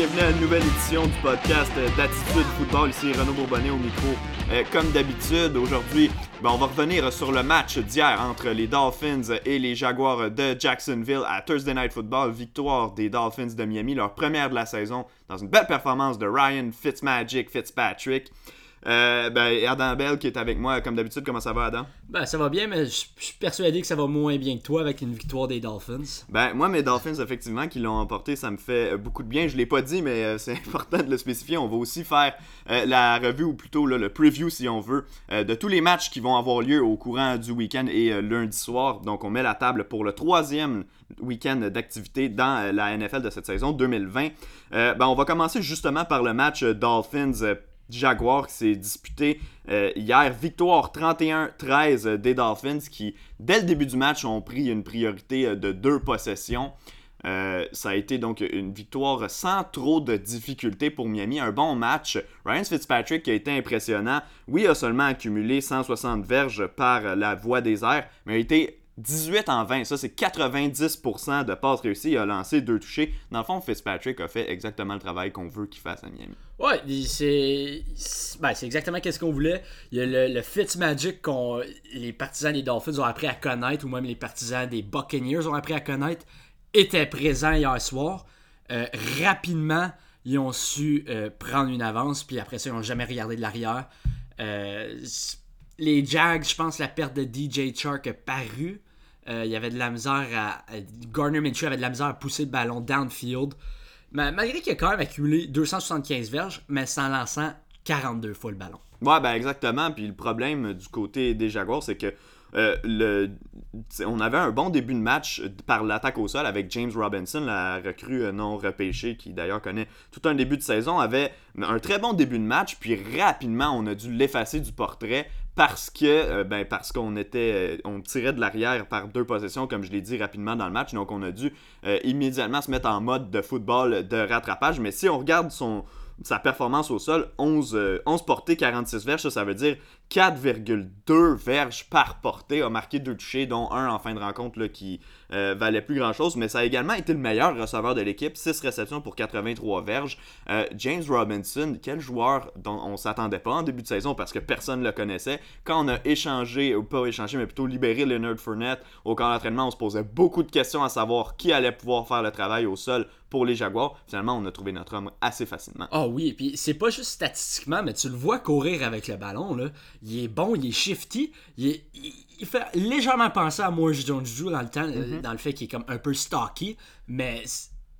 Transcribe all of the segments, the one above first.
bienvenue à une nouvelle édition du podcast d'Attitude Football. Ici Renaud Bourbonnet au micro. Euh, comme d'habitude, aujourd'hui, ben, on va revenir sur le match d'hier entre les Dolphins et les Jaguars de Jacksonville à Thursday Night Football. Victoire des Dolphins de Miami, leur première de la saison, dans une belle performance de Ryan Fitzmagic Fitzpatrick. Euh, ben, Adam Bell qui est avec moi, comme d'habitude, comment ça va, Adam? Ben, ça va bien, mais je suis persuadé que ça va moins bien que toi avec une victoire des Dolphins. Ben, moi, mes Dolphins, effectivement, qui l'ont emporté, ça me fait beaucoup de bien. Je l'ai pas dit, mais euh, c'est important de le spécifier. On va aussi faire euh, la revue, ou plutôt le preview, si on veut, de tous les matchs qui vont avoir lieu au courant du week-end et lundi soir. Donc, on met la table pour le troisième week-end d'activité dans la NFL de cette saison 2020. ben, on va commencer justement par le match Dolphins Jaguar qui s'est disputé euh, hier. Victoire 31-13 des Dolphins qui, dès le début du match, ont pris une priorité euh, de deux possessions. Euh, ça a été donc une victoire sans trop de difficultés pour Miami. Un bon match. Ryan Fitzpatrick a été impressionnant. Oui, a seulement accumulé 160 verges par la voie des airs, mais a été 18 en 20, ça c'est 90% de passes réussies. Il a lancé deux touchés. Dans le fond, Fitzpatrick a fait exactement le travail qu'on veut qu'il fasse à Miami. Ouais, c'est ben, exactement ce qu'on voulait. Il y a le, le Fitzmagic qu'on les partisans des Dolphins ont appris à connaître, ou même les partisans des Buccaneers ont appris à connaître, était présent hier soir. Euh, rapidement, ils ont su euh, prendre une avance, puis après ça, ils n'ont jamais regardé de l'arrière. Euh, les Jags, je pense, la perte de DJ Chark a paru. Euh, il y avait de la misère à, Garner Minshew avait de la misère à pousser le ballon downfield. Mais, malgré qu'il a quand même accumulé 275 verges, mais sans lançant 42 fois le ballon. Ouais, ben exactement. Puis le problème du côté des Jaguars, c'est que euh, le, on avait un bon début de match par l'attaque au sol avec James Robinson, la recrue euh, non repêchée, qui d'ailleurs connaît tout un début de saison, avait un très bon début de match, puis rapidement on a dû l'effacer du portrait parce que euh, ben qu'on était euh, on tirait de l'arrière par deux possessions comme je l'ai dit rapidement dans le match. Donc on a dû euh, immédiatement se mettre en mode de football de rattrapage. Mais si on regarde sa performance au sol 11, 11 portées 46 verges ça, ça veut dire 4,2 verges par portée, a marqué deux touchés, dont un en fin de rencontre là, qui euh, valait plus grand chose, mais ça a également été le meilleur receveur de l'équipe, 6 réceptions pour 83 verges. Euh, James Robinson, quel joueur dont on s'attendait pas en début de saison parce que personne ne le connaissait. Quand on a échangé, ou pas échangé, mais plutôt libéré Leonard Fournette au camp d'entraînement, on se posait beaucoup de questions à savoir qui allait pouvoir faire le travail au sol pour les Jaguars. Finalement, on a trouvé notre homme assez facilement. Ah oui, et puis c'est pas juste statistiquement, mais tu le vois courir avec le ballon, là il est bon, il est shifty, il, fait légèrement penser à Morris Jones-Drew dans le temps, euh, mhm. dans le fait qu'il est comme un peu stocky, mais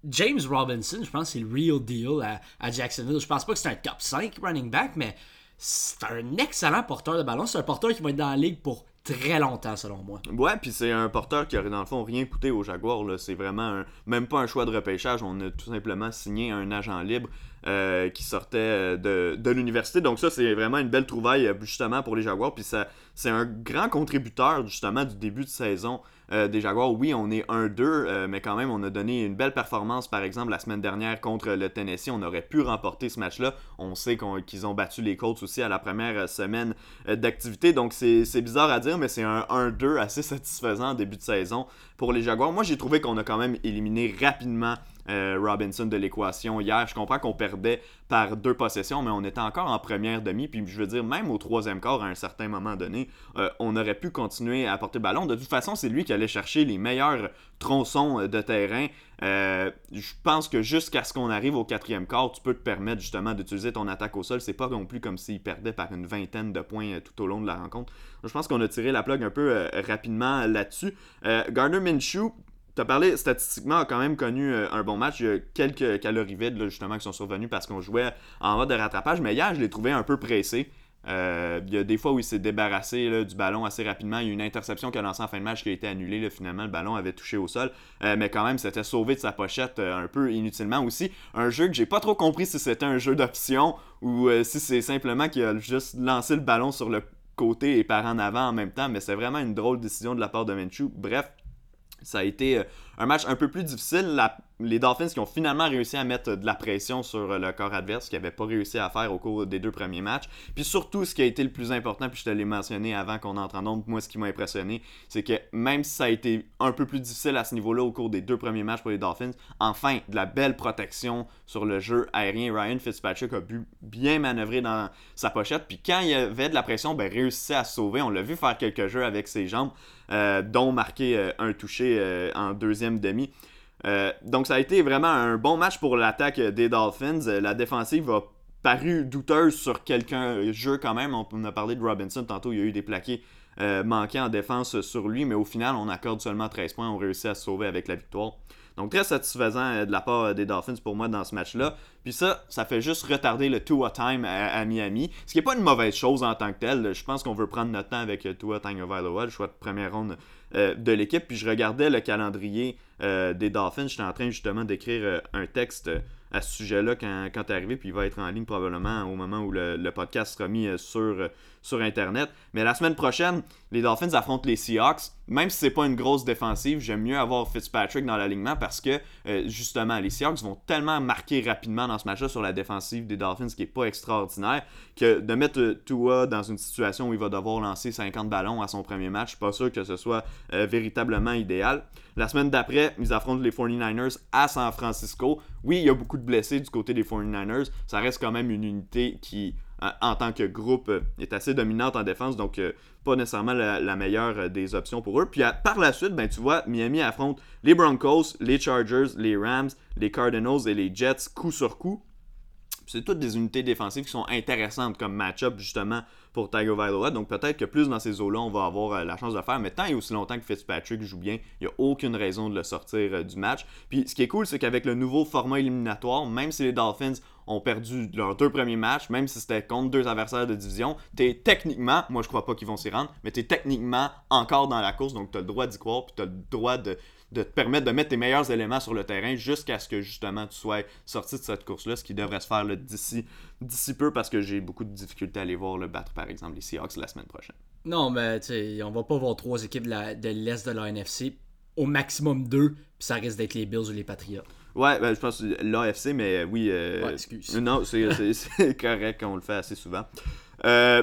James Robinson, je pense que c'est le real deal à, Jacksonville. Je pense pas que c'est un top 5 running back, mais c'est un excellent porteur de ballon. C'est un porteur qui va être dans la ligue pour très longtemps, selon moi. Ouais, puis c'est un porteur qui aurait, dans le fond, rien coûté aux Jaguars. C'est vraiment même pas un choix de repêchage. On a tout simplement signé un agent libre euh, qui sortait euh, de, l'université. Donc ça, c'est vraiment une belle trouvaille euh, justement pour les Jaguars. Puis ça, c'est un grand contributeur justement du début de saison des Jaguars. Oui, on est 1-2, mais quand même, on a donné une belle performance, par exemple, la semaine dernière contre le Tennessee. On aurait pu remporter ce match-là. On sait qu'ils ont battu les Colts aussi à la première semaine d'activité. Donc c'est, bizarre à dire, mais c'est un 1-2 assez satisfaisant en début de saison pour les Jaguars. Moi, j'ai trouvé qu'on a quand même éliminé rapidement euh, Robinson de l'équation hier. Je comprends qu'on perdait par deux possessions, mais on était encore en première demi. Puis je veux dire, même au troisième quart, à un certain moment donné, euh, on aurait pu continuer à porter le ballon. De toute façon, c'est lui qui allait chercher les meilleurs tronçons de terrain. Euh, je pense que jusqu'à ce qu'on arrive au quatrième quart, tu peux te permettre justement d'utiliser ton attaque au sol. C'est pas non plus comme s'il perdait par une vingtaine de points tout au long de la rencontre. Je pense qu'on a tiré la plug un peu rapidement là-dessus. Gardner Minshew, tu parlé, statistiquement, a quand même connu euh, un bon match. Il y a quelques calories vides, justement, qui sont survenus parce qu'on jouait en mode de rattrapage. Mais hier, je l'ai trouvé un peu pressé. Euh, il y a des fois où il s'est débarrassé du ballon assez rapidement. Il y a une interception qui a lancé en fin de match qui a été annulée. finalement, le ballon avait touché au sol. Euh, mais quand même, c'était sauvé de sa pochette un peu inutilement aussi. Un jeu que j'ai pas trop compris si c'était un jeu d'option ou si c'est simplement qu'il a juste lancé le ballon sur le côté et par en avant en même temps. Mais c'est vraiment une drôle décision de la part de Minshew. Bref, ça a été euh, un match un peu plus difficile. les Dolphins qui ont finalement réussi à mettre de la pression sur le corps adverse, qui n'avaient pas réussi à faire au cours des deux premiers matchs. Puis surtout, ce qui a été le plus important, puis je te l'ai mentionné avant qu'on entre en nombre, moi ce qui m'a impressionné, c'est que même si ça a été un peu plus difficile à ce niveau-là au cours des deux premiers matchs pour les Dolphins, enfin, de la belle protection sur le jeu aérien. Ryan Fitzpatrick a pu bien manœuvrer dans sa pochette. Puis quand il y avait de la pression, ben, réussissait à sauver. On l'a vu faire quelques jeux avec ses jambes, euh, dont marquer euh, un touché euh, en deuxième demi. donc ça a été vraiment un bon match pour l'attaque des Dolphins. la défensive a paru douteuse sur quelqu'un jeu quand même. On a parlé de Robinson tantôt, il y a eu des plaqués manqués en défense sur lui, mais au final, on accorde seulement 13 points. On réussit à se sauver avec la victoire. Donc très satisfaisant euh, de la part euh, des Dolphins pour moi dans ce match-là. Puis ça, ça fait juste retarder le Tua Time à, Miami. Ce qui n'est pas une mauvaise chose en tant que tel. Je pense qu'on veut prendre notre temps avec euh, Tua Tagovailoa, le choix de première ronde de l'équipe. Puis je regardais le calendrier des Dolphins. J'étais en train justement d'écrire un texte à ce sujet-là quand, quand tu es arrivé, puis il va être en ligne probablement au moment où le, podcast sera mis sur, sur Internet. Mais la semaine prochaine, les Dolphins affrontent les Seahawks. Même si c'est pas une grosse défensive, j'aime mieux avoir Fitzpatrick dans l'alignement parce que euh, justement, les Seahawks vont tellement marquer rapidement dans ce match-là sur la défensive des Dolphins qui est pas extraordinaire que de mettre euh, Tua dans une situation où il va devoir lancer 50 ballons à son premier match, je suis pas sûr que ce soit euh, véritablement idéal. La semaine d'après, ils affrontent les 49ers à San Francisco. Oui, il y a beaucoup de blessés du côté des 49ers. Ça reste quand même une unité qui en tant que groupe est assez dominante en défense, donc pas nécessairement la, meilleure des options pour eux. Puis par la suite, ben, tu vois, Miami affronte les Broncos, les Chargers, les Rams, les Cardinals et les Jets coup sur coup. C'est toutes des unités défensives qui sont intéressantes comme match-up justement pour Tiger Vailoa. Donc peut-être que plus dans ces eaux-là, on va avoir euh, la chance de faire. Mais tant et aussi longtemps que Fitzpatrick joue bien, il n'y a aucune raison de le sortir euh, du match. Puis ce qui est cool, c'est qu'avec le nouveau format éliminatoire, même si les Dolphins ont perdu leurs deux premiers matchs, même si c'était contre deux adversaires de division, t'es techniquement, moi je crois pas qu'ils vont s'y rendre, mais t'es techniquement encore dans la course, donc t'as le droit d'y croire, puis t'as le droit de, de te permettre de mettre tes meilleurs éléments sur le terrain jusqu'à ce que justement tu sois sorti de cette course-là, ce qui devrait se faire d'ici, d'ici peu parce que j'ai beaucoup de difficultés à aller voir le battre par exemple les Seahawks la semaine prochaine. Non, mais tu sais, on va pas voir trois équipes de, l'Est de la NFC, au maximum deux, puis ça risque d'être les Bills ou les Patriots. Ouais, ben, je pense l'AFC, mais oui. Euh, excuse. Non, c'est, correct, on le fait assez souvent. Euh,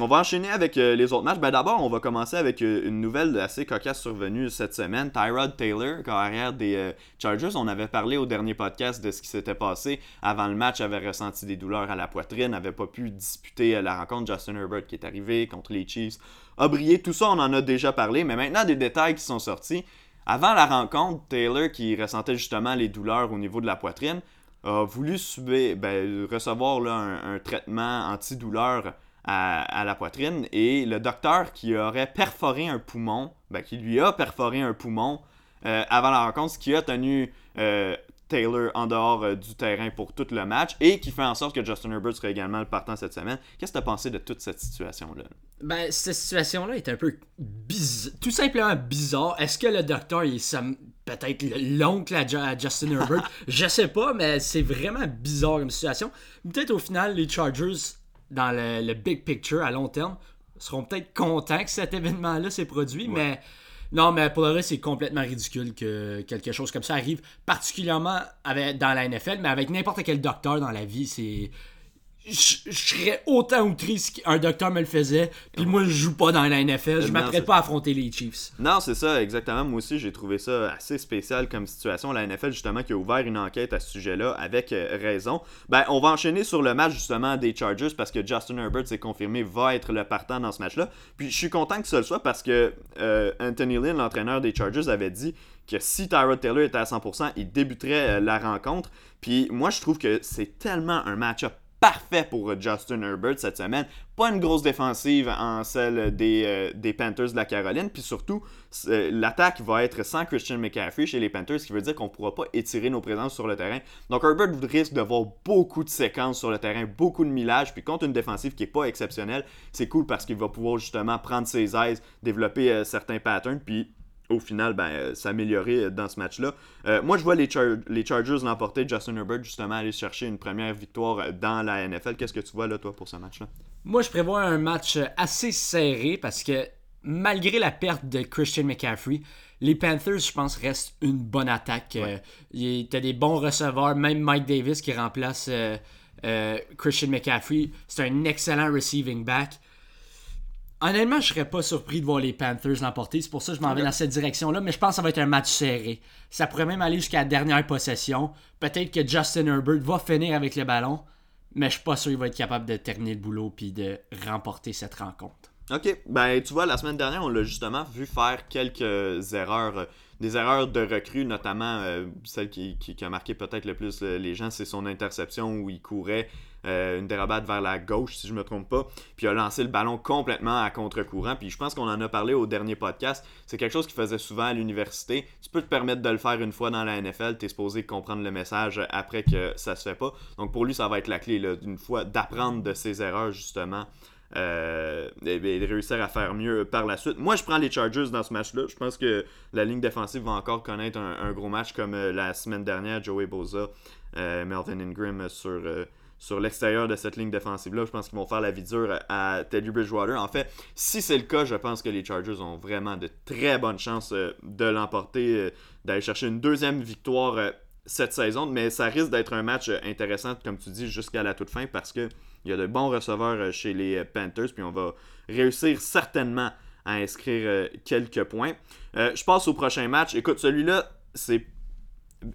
on va enchaîner avec euh, les autres matchs. Ben, D'abord, on va commencer avec euh, une nouvelle assez cocasse survenue cette semaine. Tyrod Taylor, carrière des euh, Chargers, on avait parlé au dernier podcast de ce qui s'était passé avant le match, avait ressenti des douleurs à la poitrine, n'avait pas pu disputer la rencontre. Justin Herbert qui est arrivé contre les Chiefs a brillé. Tout ça, on en a déjà parlé, mais maintenant des détails qui sont sortis. Avant la rencontre, Taylor, qui ressentait justement les douleurs au niveau de la poitrine, a voulu subir, ben, recevoir un, un traitement antidouleur à, la poitrine et le docteur qui aurait perforé un poumon, ben, qui lui a perforé un poumon euh, avant la rencontre, ce qui a tenu euh, Taylor en dehors euh, du terrain pour tout le match et qui fait en sorte que Justin Herbert serait également le partant cette semaine. Qu'est-ce que tu as pensé de toute cette situation-là? Ben, cette situation-là est un peu bizarre, tout simplement bizarre. Est-ce que le docteur est peut-être l'oncle à, Justin Herbert? Je sais pas, mais c'est vraiment bizarre comme situation. Peut-être au final, les Chargers dans le, big picture à long terme seront peut-être contents que cet événement-là s'est produit, mais non, mais pour le reste, c'est complètement ridicule que quelque chose comme ça arrive, particulièrement avec, dans la NFL, mais avec n'importe quel docteur dans la vie, c'est je, serais autant outré si un docteur me le faisait, puis moi je joue pas dans la NFL, je m'apprête pas à affronter les Chiefs. Non, c'est ça, exactement. Moi aussi, j'ai trouvé ça assez spécial comme situation. La NFL, justement, qui a ouvert une enquête à ce sujet-là, avec euh, raison. Ben, on va enchaîner sur le match, justement, des Chargers, parce que Justin Herbert, c'est confirmé, va être le partant dans ce match-là. Puis je suis content que ce le soit parce que euh, Anthony Lynn, l'entraîneur des Chargers, avait dit que si Tyrod Taylor était à 100%, il débuterait euh, la rencontre. Puis moi, je trouve que c'est tellement un match-up parfait pour Justin Herbert cette semaine. Pas une grosse défensive en celle des, euh, des Panthers de la Caroline. Puis surtout, l'attaque va être sans Christian McCaffrey chez les Panthers, ce qui veut dire qu'on ne pourra pas étirer nos présences sur le terrain. Donc Herbert risque de voir beaucoup de séquences sur le terrain, beaucoup de millage. Puis contre une défensive qui n'est pas exceptionnelle, c'est cool parce qu'il va pouvoir justement prendre ses aises, développer euh, certains patterns. Puis au final, ben, euh, s'améliorer dans ce match-là. Euh, moi, je vois les, les Chargers l'emporter, Justin Herbert, justement, aller chercher une première victoire dans la NFL. Qu'est-ce que tu vois, là, toi, pour ce match-là? Moi, je prévois un match assez serré parce que malgré la perte de Christian McCaffrey, les Panthers, je pense, restent une bonne attaque. Ouais. T'as des bons receveurs, même Mike Davis qui remplace Christian McCaffrey. C'est un excellent receiving back. Honnêtement, je serais pas surpris de voir les Panthers l'emporter. C'est pour ça que je m'en vais dans cette direction-là. Mais je pense que ça va être un match serré. Ça pourrait même aller jusqu'à la dernière possession. Peut-être que Justin Herbert va finir avec le ballon. Mais je suis pas sûr qu'il va être capable de terminer le boulot puis de remporter cette rencontre. Ok, ben tu vois, la semaine dernière, on l'a justement vu faire quelques erreurs, des erreurs de recrue, notamment euh, celle qui, a marqué peut-être le plus les gens, c'est son interception où il courait euh, une dérobade vers la gauche, si je me trompe pas, puis il a lancé le ballon complètement à contre-courant. Puis je pense qu'on en a parlé au dernier podcast. C'est quelque chose qu'il faisait souvent à l'université. Tu peux te permettre de le faire une fois dans la NFL, tu es supposé comprendre le message après que ça se fait pas. Donc pour lui, ça va être la clé, d'une fois, d'apprendre de ses erreurs, justement. Euh, et, de réussir à faire mieux par la suite. Moi, je prends les Chargers dans ce match-là. Je pense que la ligne défensive va encore connaître un, gros match comme euh, la semaine dernière, Joey Boza, Melvin Ingram sur, sur l'extérieur de cette ligne défensive-là. Je pense qu'ils vont faire la vie dure à Teddy Bridgewater. En fait, si c'est le cas, je pense que les Chargers ont vraiment de très bonnes chances euh, de l'emporter, euh, d'aller chercher une deuxième victoire euh, cette saison. Mais ça risque d'être un match intéressant, comme tu dis, jusqu'à la toute fin parce qu'il y a de bons receveurs chez les Panthers. Puis on va réussir certainement à inscrire quelques points. je passe au prochain match. Écoute, celui-là, c'est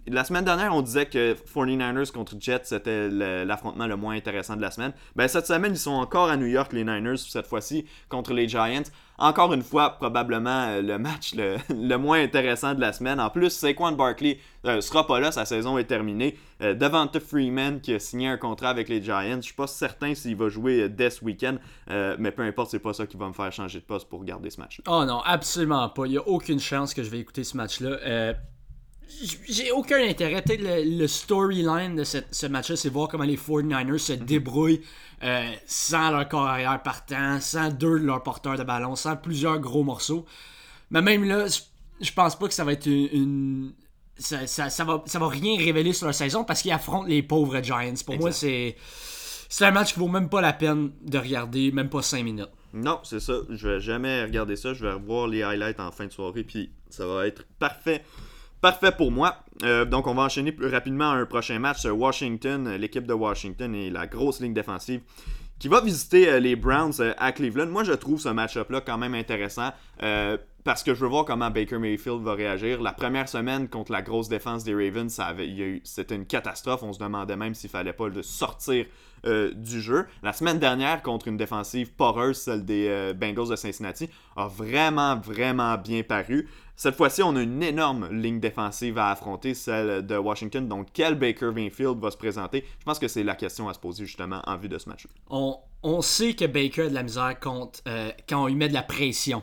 la semaine dernière, on disait que 49ers contre Jets, c'était l'affrontement le, moins intéressant de la semaine. Ben, cette semaine, ils sont encore à New York, les Niners, cette fois-ci, contre les Giants. Encore une fois, probablement euh, le match le, moins intéressant de la semaine. En plus, Saquon Barkley ne euh, sera pas là, sa saison est terminée. Euh, Devante Freeman qui a signé un contrat avec les Giants. Je suis pas certain s'il va jouer dès ce week-end, mais peu importe, c'est pas ça qui va me faire changer de poste pour garder ce match. -là. Oh non, absolument pas. Il n'y a aucune chance que je vais écouter ce match-là j'ai aucun intérêt. le, storyline de ce match-là, c'est voir comment les 49ers se mhm. débrouillent euh, sans leur corps arrière partant, sans deux de leurs porteurs de ballon, sans plusieurs gros morceaux. Mais même là, je pense pas que ça va être une. ça, ça, va, ça va rien révéler sur la saison parce qu'ils affrontent les pauvres Giants. Pour moi, c'est. C'est un match qui vaut même pas la peine de regarder, même pas 5 minutes. Non, c'est ça. Je vais jamais regarder ça. Je vais revoir les highlights en fin de soirée, puis ça va être parfait Parfait pour moi. Euh, donc, on va enchaîner plus rapidement un prochain match. Washington, l'équipe de Washington et la grosse ligne défensive qui va visiter euh, les Browns euh, à Cleveland. Moi, je trouve ce match-up-là quand même intéressant parce que je veux voir comment Baker Mayfield va réagir. La première semaine contre la grosse défense des Ravens, c'était une catastrophe. On se demandait même s'il fallait pas le sortir du jeu. La semaine dernière, contre une défensive poreuse, celle des Bengals de Cincinnati, a vraiment, vraiment bien paru. Cette fois-ci, on a une énorme ligne défensive à affronter, celle de Washington. Donc, quel Baker Mayfield va se présenter? Je pense que c'est la question à se poser justement en vue de ce match. On, on sait que Baker a de la misère euh, quand on lui met de la pression.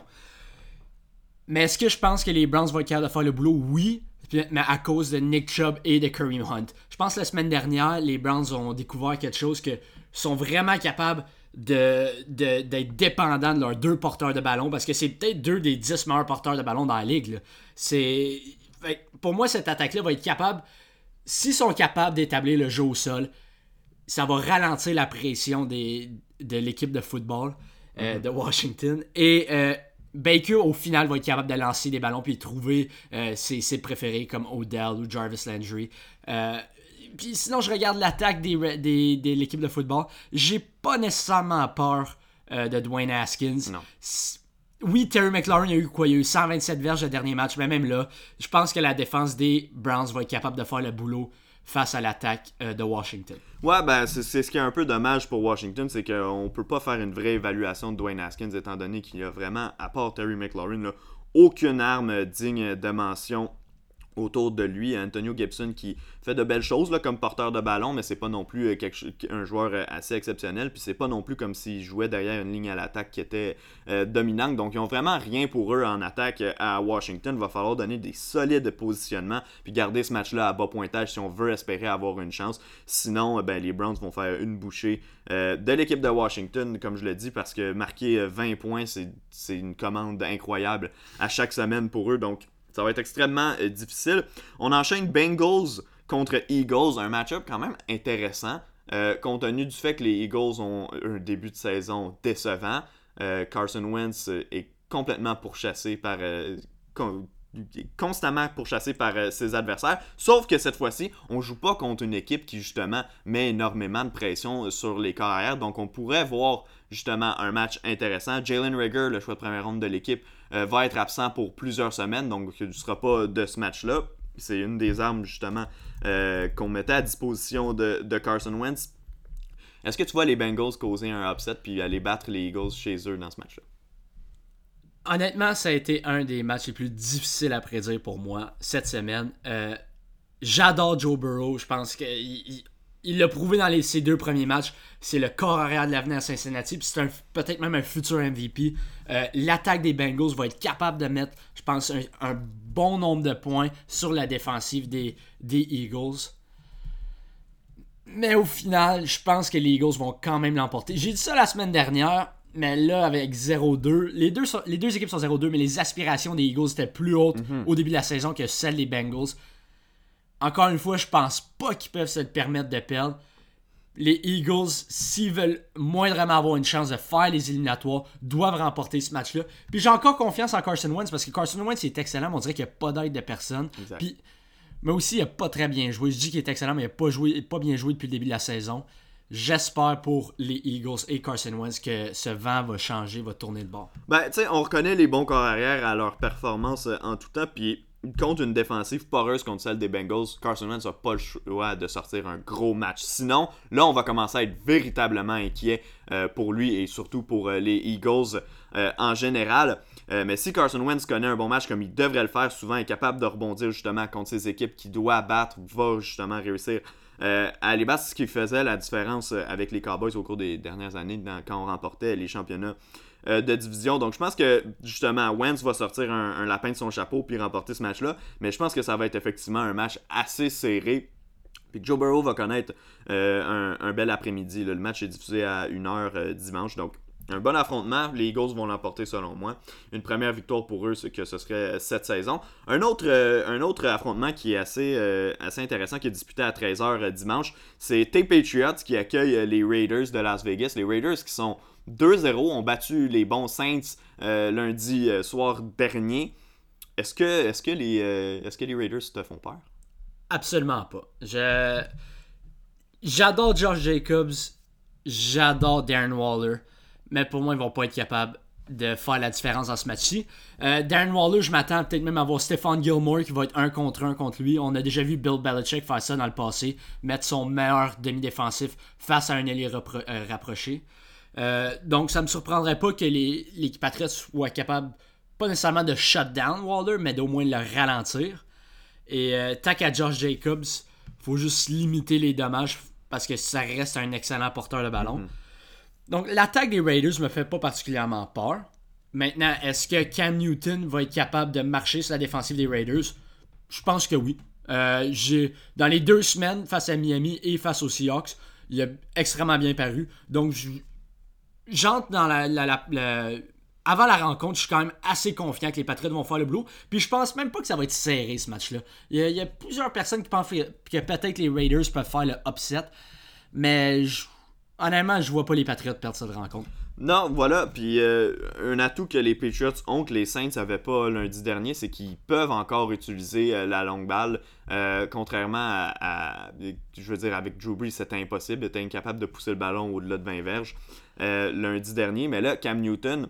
Mais est-ce que je pense que les Browns vont être capables de faire le boulot? Oui, mais à cause de Nick Chubb et de Kareem Hunt. Je pense que la semaine dernière, les Browns ont découvert quelque chose que sont vraiment capables d'être de, d'être dépendants de leurs deux porteurs de ballon parce que c'est peut-être deux des dix meilleurs porteurs de ballon dans la ligue. C'est pour moi cette attaque-là va être capable s'ils sont capables d'établir le jeu au sol, ça va ralentir la pression des, de l'équipe de football euh, mm-hmm. de Washington et euh, Baker au final va être capable de lancer des ballons puis trouver euh, ses, ses, préférés comme Odell ou Jarvis Landry puis sinon, je regarde l'attaque des, de l'équipe de football. J'ai pas nécessairement peur euh, de Dwayne Haskins. Non. Oui, Terry McLaurin a eu quoi? Il a eu 127 verges le dernier match, mais même là, je pense que la défense des Browns va être capable de faire le boulot face à l'attaque euh, de Washington. Ouais, ben c'est ce qui est un peu dommage pour Washington, c'est qu'on peut pas faire une vraie évaluation de Dwayne Haskins étant donné qu'il a vraiment, à part Terry McLaurin, aucune arme digne de mention autour de lui, Antonio Gibson qui fait de belles choses là, comme porteur de ballon, mais c'est pas non plus euh, un joueur euh, assez exceptionnel, puis c'est pas non plus comme s'il jouait derrière une ligne à l'attaque qui était euh, dominante. Donc ils ont vraiment rien pour eux en attaque à Washington. Il va falloir donner des solides positionnements, puis garder ce match-là à bas pointage si on veut espérer avoir une chance. Sinon, ben, les Browns vont faire une bouchée de l'équipe de Washington, comme je l'ai dit, parce que marquer 20 points, c'est une commande incroyable à chaque semaine pour eux. Donc ça va être extrêmement euh, difficile. On enchaîne Bengals contre Eagles, un match-up quand même intéressant, euh, compte tenu du fait que les Eagles ont un début de saison décevant. Euh, Carson Wentz est complètement pourchassé par constamment pourchassé par ses adversaires. Sauf que cette fois-ci, on joue pas contre une équipe qui justement met énormément de pression sur les carrières. Donc on pourrait voir justement un match intéressant. Jalen Rager, le choix de première ronde de l'équipe, euh, va être absent pour plusieurs semaines, donc il ne sera pas de ce match-là. C'est une des armes justement euh, qu'on mettait à disposition de, Carson Wentz. Est-ce que tu vois les Bengals causer un upset puis aller battre les Eagles chez eux dans ce match-là? Honnêtement, ça a été un des matchs les plus difficiles à prédire pour moi cette semaine. Euh, j'adore Joe Burrow. Je pense qu'il il l'a prouvé dans les, ses deux premiers matchs. C'est le corps arrière de l'avenir à Cincinnati. C'est peut-être même un futur MVP. Euh, l'attaque des Bengals va être capable de mettre, je pense, un, bon nombre de points sur la défensive des, des Eagles. Mais au final, je pense que les Eagles vont quand même l'emporter. J'ai dit ça la semaine dernière. Mais là, avec 0-2, les deux, les deux équipes sont 0-2, mais les aspirations des Eagles étaient plus hautes mhm. au début de la saison que celles des Bengals. Encore une fois, je pense pas qu'ils peuvent se permettre de perdre. Les Eagles, s'ils veulent moindrement avoir une chance de faire les éliminatoires, doivent remporter ce match-là. Puis j'ai encore confiance en Carson Wentz parce que Carson Wentz est excellent, mais on dirait qu'il n'y a pas d'aide de personne. Puis, mais aussi, il n'a pas très bien joué. Je dis qu'il est excellent, mais il n'a pas, joué, pas bien joué depuis le début de la saison. J'espère pour les Eagles et Carson Wentz que ce vent va changer, va tourner de bord. Ben, tu sais, on reconnaît les bons corps arrière à leur performance euh, en tout temps, puis contre une défensive poreuse contre celle des Bengals, Carson Wentz n'a pas le choix de sortir un gros match. Sinon, là, on va commencer à être véritablement inquiet euh, pour lui et surtout pour euh, les Eagles en général. mais si Carson Wentz connaît un bon match comme il devrait le faire, souvent est capable de rebondir justement contre ses équipes qui doit battre, va justement réussir euh, à l'Ibas, ce qui faisait la différence euh, avec les Cowboys au cours des dernières années quand on remportait les championnats euh, de division. Donc je pense que justement Wentz va sortir un, lapin de son chapeau puis remporter ce match-là. Mais je pense que ça va être effectivement un match assez serré. Puis Joe Burrow va connaître un, un, bel après-midi. Le match est diffusé à 1h dimanche. Donc un bon affrontement, les Eagles vont l'emporter selon moi. Une première victoire pour eux, c'est que ce serait cette saison. Un autre, euh, un autre affrontement qui est assez, euh, intéressant, qui est disputé à 13h euh, dimanche, c'est Tes Patriots qui accueillent les Raiders de Las Vegas. Les Raiders qui sont 2-0, ont battu les bons Saints lundi soir dernier. Est-ce que, est les, est-ce que les Raiders te font peur? Absolument pas. J'adore George Jacobs. J'adore Darren Waller mais pour moi, ils vont pas être capables de faire la différence dans ce match-ci. Euh, Darren Waller, je m'attends peut-être même à voir Stephon Gilmore qui va être un contre un contre lui. On a déjà vu Bill Belichick faire ça dans le passé, mettre son meilleur demi-défensif face à un ailier euh, rapproché. Euh, donc ça me surprendrait pas que l'équipe Patriots soit capable, pas nécessairement de shut down Waller, mais d'au moins le ralentir. Et tac à Josh Jacobs, faut juste limiter les dommages parce que ça reste un excellent porteur de ballon. Mm-hmm. Donc, l'attaque des Raiders me fait pas particulièrement peur. Maintenant, est-ce que Cam Newton va être capable de marcher sur la défensive des Raiders? Je pense que oui. Euh, dans les deux semaines face à Miami et face aux Seahawks, il a extrêmement bien paru. Donc, j'entre dans la, avant la rencontre, je suis quand même assez confiant que les Patriots vont faire le boulot. Puis je pense même pas que ça va être serré ce match-là. Il, il y, a plusieurs personnes qui pensent que peut-être les Raiders peuvent faire le upset. Mais je honnêtement, je vois pas les Patriots perdre cette rencontre. Non, voilà. Puis euh, un atout que les Patriots ont que les Saints n'avaient pas lundi dernier, c'est qu'ils peuvent encore utiliser euh, la longue balle. Euh, contrairement à, je veux dire, avec Drew Brees, c'était impossible. Il était incapable de pousser le ballon au-delà de 20 verges lundi dernier. Mais là, Cam Newton,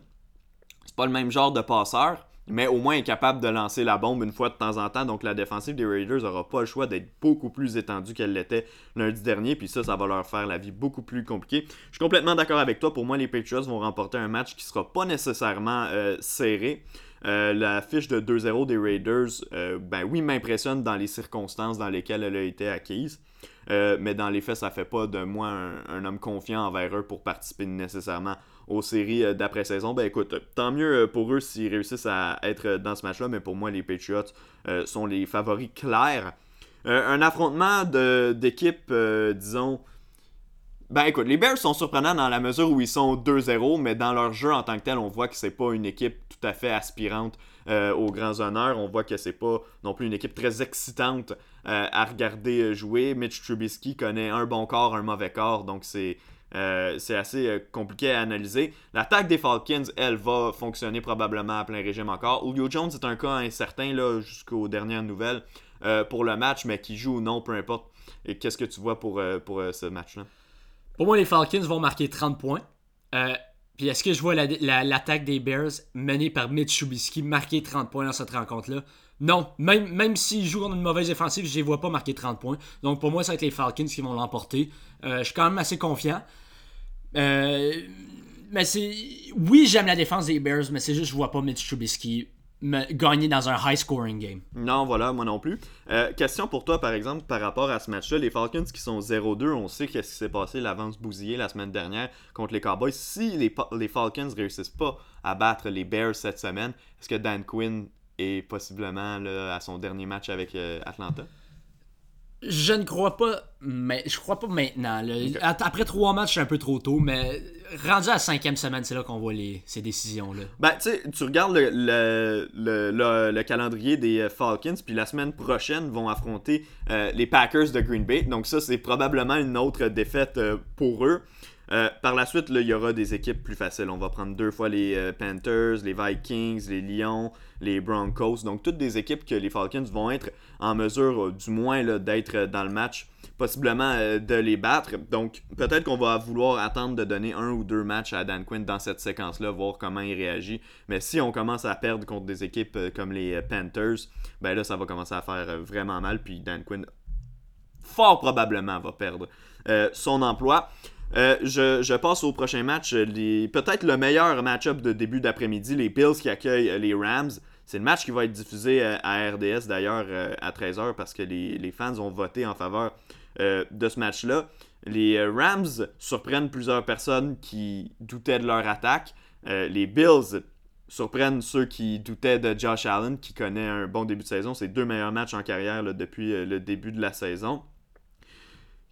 c'est pas le même genre de passeur mais au moins est capable de lancer la bombe une fois de temps en temps. Donc la défensive des Raiders n'aura pas le choix d'être beaucoup plus étendue qu'elle l'était lundi dernier. Puis ça, ça va leur faire la vie beaucoup plus compliquée. Je suis complètement d'accord avec toi. Pour moi, les Patriots vont remporter un match qui sera pas nécessairement euh, serré. Euh, la fiche de 2-0 des Raiders, euh, ben oui, m'impressionne dans les circonstances dans lesquelles elle a été acquise. mais dans les faits, ça fait pas de moi un homme confiant envers eux pour participer nécessairement aux séries euh, d'après-saison, ben écoute, tant mieux euh, pour eux s'ils réussissent à être dans ce match-là, mais pour moi, les Patriots euh, sont les favoris clairs. un affrontement d'équipes, disons. Ben écoute, les Bears sont surprenants dans la mesure où ils sont 2-0, mais dans leur jeu en tant que tel, on voit que c'est pas une équipe tout à fait aspirante aux grands honneurs. On voit que c'est pas non plus une équipe très excitante à regarder jouer. Mitch Trubisky connaît un bon corps, un mauvais corps, donc c'est Euh, c'est assez euh, compliqué à analyser. L'attaque des Falcons, elle, va fonctionner probablement à plein régime encore. Julio Jones est un cas incertain jusqu'aux dernières nouvelles euh, pour le match, mais qui joue ou non, peu importe. Et qu'est-ce que tu vois pour, pour ce match-là? Pour moi, les Falcons vont marquer 30 points. puis est-ce que je vois l'attaque des Bears menée par Mitch Trubisky marquer 30 points dans cette rencontre-là? Non, même, même s'ils jouent contre une mauvaise offensive, je ne les vois pas marquer 30 points. Donc pour moi, ça va être les Falcons qui vont l'emporter. Je suis quand même assez confiant. Euh, mais c'est. Oui, j'aime la défense des Bears, mais c'est juste je vois pas Mitch Trubisky gagner dans un high scoring game. Non, voilà, moi non plus. Euh, question pour toi, par exemple, par rapport à ce match-là. Les Falcons qui sont 0-2, on sait qu'est-ce qui s'est passé l'avance bousillée la semaine dernière contre les Cowboys. Si les, les Falcons réussissent pas à battre les Bears cette semaine, est-ce que Dan Quinn est possiblement à son dernier match avec Atlanta? Je ne crois pas, mais je crois pas maintenant. Après trois matchs, c'est un peu trop tôt, mais rendu à la cinquième semaine, c'est là qu'on voit les, ces décisions-là. Ben, tu sais, tu regardes le, le, calendrier des euh, Falcons, puis la semaine prochaine vont affronter euh, les Packers de Green Bay. Donc ça, c'est probablement une autre défaite euh, pour eux. Par la suite, il y aura des équipes plus faciles. On va prendre deux fois les Panthers, les Vikings, les Lions, les Broncos. Donc, toutes des équipes que les Falcons vont être en mesure, euh, du moins, d'être dans le match, possiblement euh, de les battre. Donc, peut-être qu'on va vouloir attendre de donner un ou deux matchs à Dan Quinn dans cette séquence-là, voir comment il réagit. Mais si on commence à perdre contre des équipes euh, comme les Panthers, ben là, ça va commencer à faire vraiment mal. Puis Dan Quinn, fort probablement, va perdre son emploi. Je, je, passe au prochain match. Peut-être le meilleur match-up de début d'après-midi, les Bills qui accueillent les Rams. C'est le match qui va être diffusé euh, à RDS d'ailleurs euh, à 13h parce que les, fans ont voté en faveur euh, de ce match-là. Les Rams surprennent plusieurs personnes qui doutaient de leur attaque. les Bills surprennent ceux qui doutaient de Josh Allen, qui connaît un bon début de saison. C'est deux meilleurs matchs en carrière depuis le début de la saison.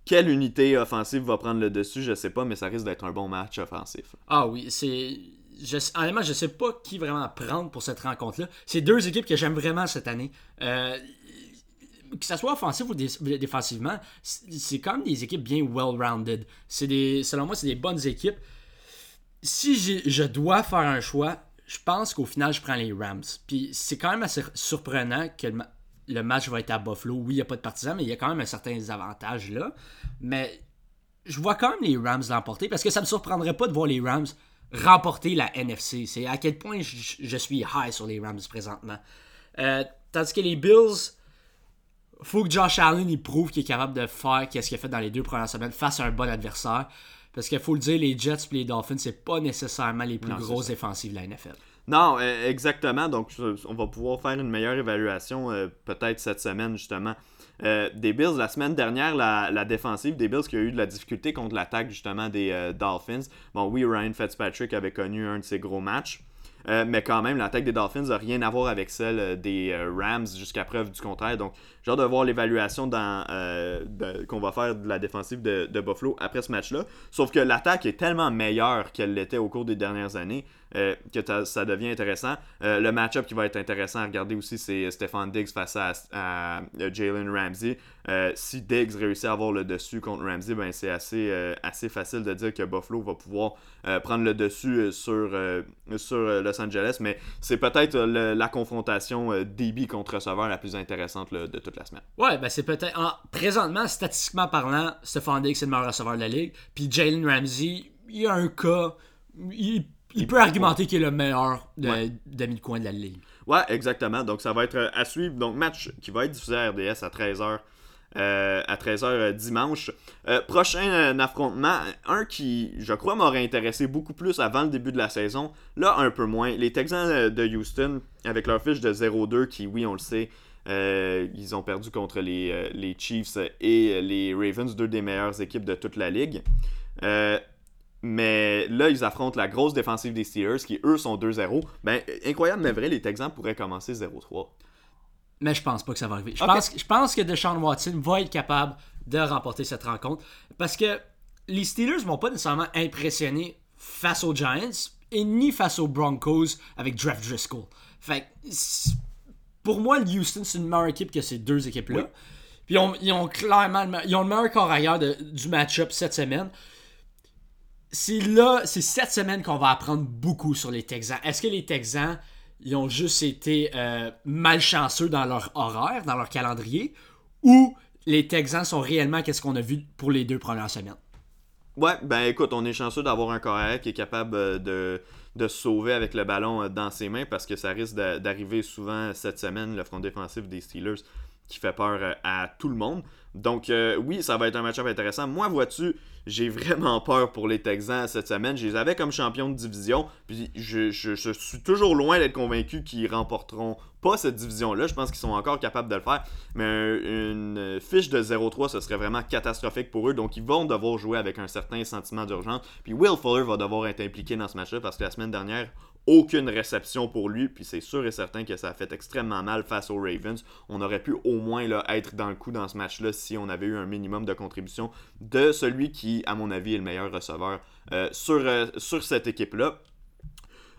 Quelle unité offensive va prendre le dessus, je sais pas, mais ça risque d'être un bon match offensif. Ah oui, c'est je, honnêtement, je sais pas qui vraiment prendre pour cette rencontre-là. C'est deux équipes que j'aime vraiment cette année. Euh, que ce soit offensif ou défensivement, c'est quand même des équipes bien well-rounded. Selon moi, c'est des bonnes équipes. Si je dois faire un choix, je pense qu'au final, je prends les Rams. Puis c'est quand même assez surprenant que le, match va être à Buffalo. Oui, il n'y a pas de partisans, mais il y a quand même un certain avantage là. Mais je vois quand même les Rams l'emporter parce que ça ne me surprendrait pas de voir les Rams remporter la NFC. C'est à quel point je, suis high sur les Rams présentement. Euh, tandis que les Bills, faut que Josh Allen il prouve qu'il est capable de faire ce qu'il a fait dans les deux premières semaines face à un bon adversaire. Parce qu'il faut le dire, les Jets et les Dolphins, c'est pas nécessairement les plus grosses défensives de la NFL. Non, e, exactement. Donc, on va pouvoir faire une meilleure évaluation euh, peut-être cette semaine, justement. Euh, des Bills, la semaine dernière, la, défensive des Bills qui a eu de la difficulté contre l'attaque justement des euh, Dolphins. Bon, oui, Ryan Fitzpatrick avait connu un de ses gros matchs. Mais quand même, l'attaque des Dolphins n'a rien à voir avec celle des Rams jusqu'à preuve du contraire. Donc, j'ai hâte de voir l'évaluation qu'on va faire de la défensive de Buffalo après ce match-là. Sauf que l'attaque est tellement meilleure qu'elle l'était au cours des dernières années. Euh, que ça devient intéressant. Euh, le match-up qui va être intéressant à regarder aussi, c'est Stéphane Diggs face à, Jalen Ramsey. Euh, si Diggs réussit à avoir le dessus contre Ramsey, ben c'est assez, assez facile de dire que Buffalo va pouvoir prendre le dessus sur, sur Los Angeles. Mais c'est peut-être la confrontation DB contre receveur la plus intéressante de toute la semaine. Ouais, ben c'est peut-être. Présentement, statistiquement parlant, Stéphane Diggs c'est le meilleur receveur de la ligue. Puis Jalen Ramsey, il y a un cas. Il il peut argumenter qu'il est le meilleur de, demi de coin de la ligue. Ouais, exactement. Donc ça va être euh, à suivre. Donc match qui va être diffusé à RDS à 13h. Euh, à 13h euh, dimanche. prochain affrontement, un qui, je crois, m'aurait intéressé beaucoup plus avant le début de la saison. Là, un peu moins. Les Texans de Houston, avec leur fiche de 0-2, qui, oui, on le sait, ils ont perdu contre les, les Chiefs et les Ravens, deux des meilleures équipes de toute la ligue. Mais là, ils affrontent la grosse défensive des Steelers, qui eux sont 2-0. Ben, incroyable, mais vrai, les Texans pourraient commencer 0-3. Mais je pense pas que ça va arriver. Je, pense, je pense que Deshaun Watson va être capable de remporter cette rencontre. Parce que les Steelers vont pas nécessairement impressionner face aux Giants et ni face aux Broncos avec Draft Driscoll. Fait pour moi, Houston, c'est une meilleure équipe que ces deux équipes-là. Puis ils ont, clairement ils ont le meilleur corps ailleurs du match-up cette semaine. C'est là, c'est cette semaine qu'on va apprendre beaucoup sur les Texans. Est-ce que les Texans, ils ont juste été euh, malchanceux dans leur horaire, dans leur calendrier, ou les Texans sont réellement qu'est-ce qu'on a vu pour les deux premières semaines? Ouais, ben écoute, on est chanceux d'avoir un carrière qui est capable euh, de, de se sauver avec le ballon euh, dans ses mains parce que ça risque d'arriver souvent cette semaine, le front défensif des Steelers qui fait peur euh, à tout le monde. Donc oui, ça va être un match-up intéressant. Moi, vois-tu, j'ai vraiment peur pour les Texans cette semaine. Je les avais comme champion de division. Puis je, je suis toujours loin d'être convaincu qu'ils remporteront pas cette division-là. Je pense qu'ils sont encore capables de le faire. Mais une fiche de 0-3, ce serait vraiment catastrophique pour eux. Donc, ils vont devoir jouer avec un certain sentiment d'urgence. Puis Will Fuller va devoir être impliqué dans ce match-là parce que la semaine dernière, aucune réception pour lui. Puis c'est sûr et certain que ça a fait extrêmement mal face aux Ravens. On aurait pu au moins là, être dans le coup dans ce match-là si on avait eu un minimum de contribution de celui qui, à mon avis, est le meilleur receveur euh, sur, euh, sur cette équipe-là.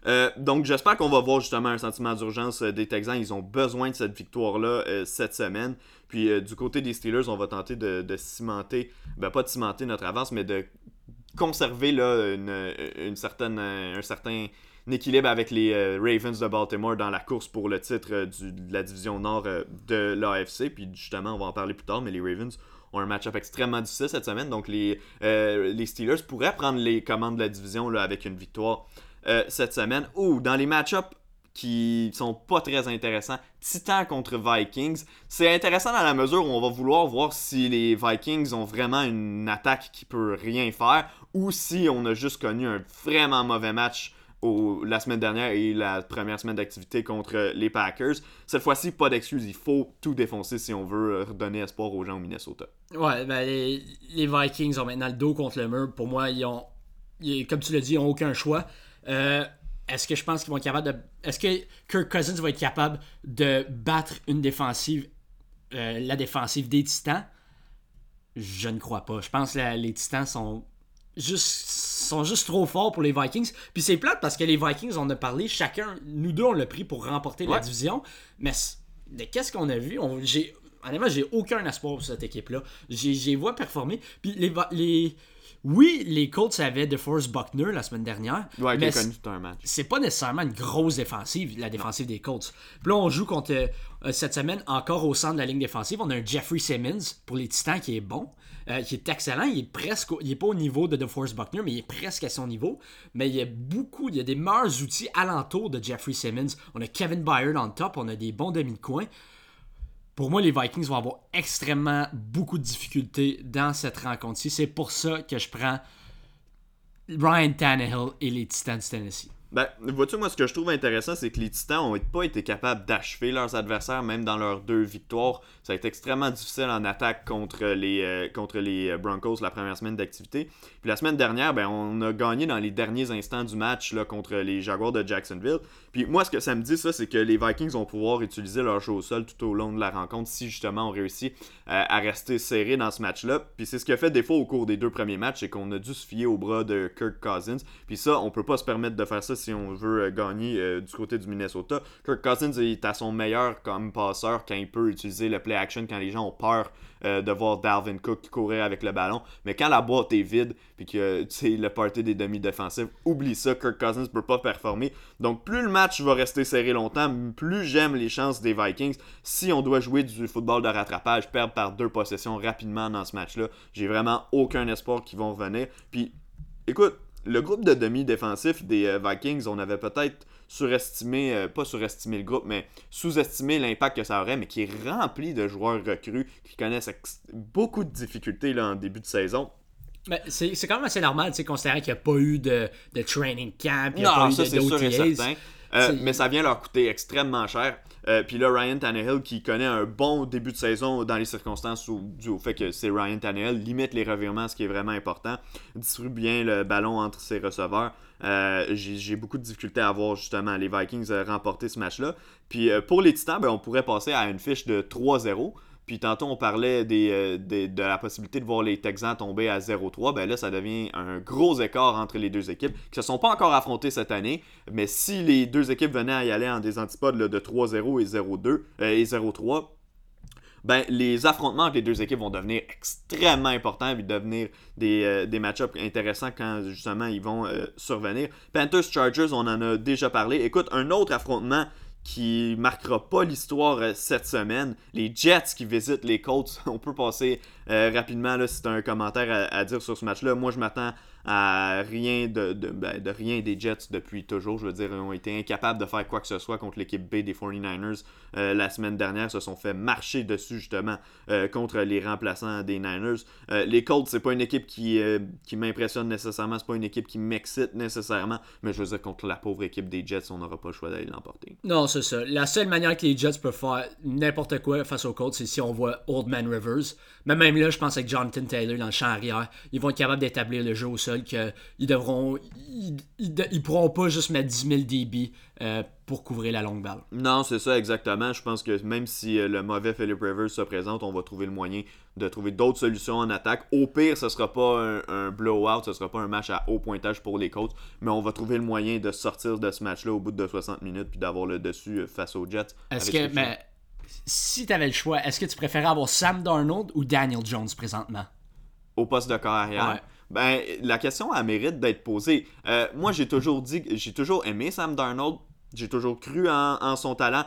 Euh, donc j'espère qu'on va voir justement un sentiment d'urgence des Texans. Ils ont besoin de cette victoire-là cette semaine. Puis du côté des Steelers, on va tenter de, cimenter, ben pas de cimenter notre avance, mais de conserver là, une, certaine, un certain équilibre avec les Ravens de Baltimore dans la course pour le titre de la division nord de l'AFC. Puis justement, on va en parler plus tard, mais les Ravens ont un match-up extrêmement difficile cette semaine. Donc les, les Steelers pourraient prendre les commandes de la division avec une victoire euh, cette semaine. Ou dans les match-ups qui sont pas très intéressants, Titan contre Vikings. C'est intéressant dans la mesure où on va vouloir voir si les Vikings ont vraiment une attaque qui peut rien faire ou si on a juste connu un vraiment mauvais match la semaine dernière et la première semaine d'activité contre les Packers. Cette fois-ci, pas d'excuse, il faut tout défoncer si on veut redonner espoir aux gens au Minnesota. Ouais, ben les, Vikings ont maintenant le dos contre le mur. Pour moi, ils ont, comme tu l'as dit, ils n'ont aucun choix. Euh, est-ce que je pense qu'ils vont être capables de. Est-ce que Kirk Cousins va être capable de battre une défensive, euh, la défensive des Titans? Je ne crois pas. Je pense que les Titans sont juste, sont juste trop forts pour les Vikings. Puis c'est plate parce que les Vikings, on a parlé, chacun, nous deux, on l'a pris pour remporter la division. Mais qu'est-ce qu'on a vu? J'ai, Honnêtement, j'ai aucun espoir pour cette équipe-là. J'ai, j'ai vois performer. Puis les, les oui, les Colts avaient DeForest Buckner la semaine dernière. Ouais, mais connu tout un match. C'est pas nécessairement une grosse défensive, la défensive des Colts. Puis là, on joue contre euh, cette semaine encore au centre de la ligne défensive. On a un Jeffrey Simmons pour les Titans qui est bon, euh, qui est excellent. Il est presque, il est pas au niveau de DeForest Buckner, mais il est presque à son niveau. Mais il y a beaucoup, il y a des meilleurs outils alentour de Jeffrey Simmons. On a Kevin Byard en top, on a des bons demi de coin pour moi, les Vikings vont avoir extrêmement beaucoup de difficultés dans cette rencontre-ci. C'est pour ça que je prends Ryan Tannehill et les Titans Tennessee. Ben, vois-tu, moi, ce que je trouve intéressant, c'est que les Titans n'ont pas été capables d'achever leurs adversaires, même dans leurs deux victoires. Ça a été extrêmement difficile en attaque contre les, euh, contre les euh, Broncos la première semaine d'activité. Puis la semaine dernière, ben, on a gagné dans les derniers instants du match là, contre les Jaguars de Jacksonville. Puis moi, ce que ça me dit, ça, c'est que les Vikings vont pouvoir utiliser leur jeu au sol tout au long de la rencontre si justement on réussit euh, à rester serré dans ce match-là. Puis c'est ce qui a fait défaut au cours des deux premiers matchs, c'est qu'on a dû se fier au bras de Kirk Cousins. Puis ça, on peut pas se permettre de faire ça si on veut euh, gagner euh, du côté du Minnesota. Kirk Cousins est à son meilleur comme passeur quand il peut utiliser le play action quand les gens ont peur euh, de voir Dalvin Cook courir avec le ballon. Mais quand la boîte est vide, puis que le party des demi-défensifs, oublie ça, Kirk Cousins ne peut pas performer. Donc plus le match va rester serré longtemps, plus j'aime les chances des Vikings. Si on doit jouer du football de rattrapage, perdre par deux possessions rapidement dans ce match-là, j'ai vraiment aucun espoir qu'ils vont revenir. Puis écoute, le groupe de demi-défensifs des euh, Vikings, on avait peut-être surestimé, euh, pas surestimé le groupe, mais sous-estimé l'impact que ça aurait, mais qui est rempli de joueurs recrues qui connaissent beaucoup de difficultés là, en début de saison. Mais c'est quand même assez normal, considérant qu'il n'y a pas eu de, de training camp, il n'y a pas eu de, sûr euh, mais ça vient leur coûter extrêmement cher. Euh, puis là, Ryan Tannehill, qui connaît un bon début de saison dans les circonstances où, dû au fait que c'est Ryan Tannehill, limite les revirements, ce qui est vraiment important, distribue bien le ballon entre ses receveurs. Euh, j'ai beaucoup de difficultés à voir justement les Vikings remporter ce match-là. Puis pour les Titans, ben, on pourrait passer à une fiche de 3-0. Puis tantôt, on parlait euh, de la possibilité de voir les Texans tomber à 0-3. Ben là, ça devient un gros écart entre les deux équipes qui ne se sont pas encore affrontées cette année. Mais si les deux équipes venaient à y aller en des antipodes de 3-0 et 0-2 euh, et 0-3, ben les affrontements entre les deux équipes vont devenir extrêmement importants et devenir des, euh, match-ups intéressants quand justement ils vont survenir. Panthers-Chargers, on en a déjà parlé. Écoute, un autre affrontement qui marquera pas l'histoire euh, cette semaine. Les Jets qui visitent les Colts. On peut passer rapidement là, si tu un commentaire à dire sur ce match-là. Moi, je m'attends à rien de, ben, de, rien des Jets depuis toujours. Je veux dire, ils ont été incapables de faire quoi que ce soit contre l'équipe B des 49ers euh, la semaine dernière. Se sont fait marcher dessus justement euh, contre les remplaçants des Niners. Euh, les Colts, c'est pas une équipe qui, qui m'impressionne nécessairement. C'est pas une équipe qui m'excite nécessairement. Mais je veux dire, contre la pauvre équipe des Jets, on n'aura pas le choix d'aller l'emporter. Non, c'est ça. La seule manière que les Jets peuvent faire n'importe quoi face aux Colts, c'est si on voit Old Man Rivers. Mais même là, je pense avec Jonathan Taylor dans le champ arrière, ils vont être capables d'établir le jeu au sol qu'ils devront. Ils, pourront pas juste mettre 10 000 dB pour couvrir la longue balle. Non, c'est ça exactement. Je pense que même si euh, le mauvais Philip Rivers se présente, on va trouver le moyen de trouver d'autres solutions en attaque. Au pire, ce sera pas un, blowout, ce sera pas un match à haut pointage pour les Colts, mais on va trouver le moyen de sortir de ce match-là au bout de 60 minutes puis d'avoir le dessus euh, face aux Jets. Est-ce que, mais, si tu avais le choix, est-ce que tu préférais avoir Sam Darnold ou Daniel Jones présentement? Au poste de carrière. Ben, la question a mérite d'être posée. Euh, moi, j'ai toujours dit, j'ai toujours aimé Sam Darnold j'ai toujours cru en, son talent.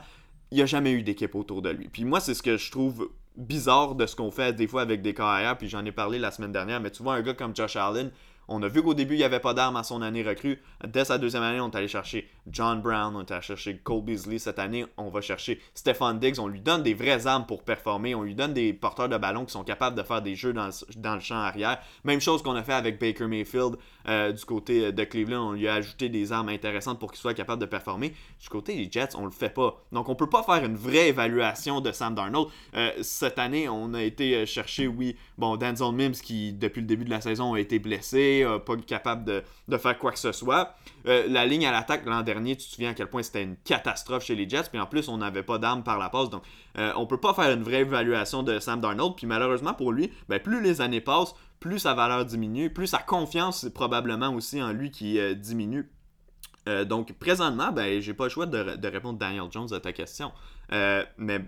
Il n'y a jamais eu d'équipe autour de lui. Puis moi, c'est ce que je trouve bizarre de ce qu'on fait des fois avec des carrières. Puis j'en ai parlé la semaine dernière. Mais tu vois, un gars comme Josh Allen, on a vu qu'au début, il n'y avait pas d'armes à son année recrue. Dès sa deuxième année, on est allé chercher John Brown, on est allé chercher Cole Beasley. Cette année, on va chercher Stefan Diggs. On lui donne des vraies armes pour performer. On lui donne des porteurs de ballon qui sont capables de faire des jeux dans le, champ arrière. Même chose qu'on a fait avec Baker Mayfield euh, du côté de Cleveland. On lui a ajouté des armes intéressantes pour qu'il soit capable de performer. Du côté des Jets, on le fait pas. Donc, on peut pas faire une vraie évaluation de Sam Darnold. Euh, cette année, on a été euh, chercher, oui, bon, Denzel Mims qui, depuis le début de la saison, a été blessé, pas capable de, faire quoi que ce soit. La ligne à l'attaque l'an dernier, tu te souviens à quel point c'était une catastrophe chez les Jets. Puis en plus, on n'avait pas d'armes par la passe. Donc, on peut pas faire une vraie évaluation de Sam Darnold. Puis malheureusement pour lui, ben, plus les années passent, plus sa valeur diminue, plus sa confiance probablement aussi en lui qui euh, diminue. Euh, donc présentement, ben, j'ai pas le choix de, répondre Daniel Jones à ta question. Euh, mais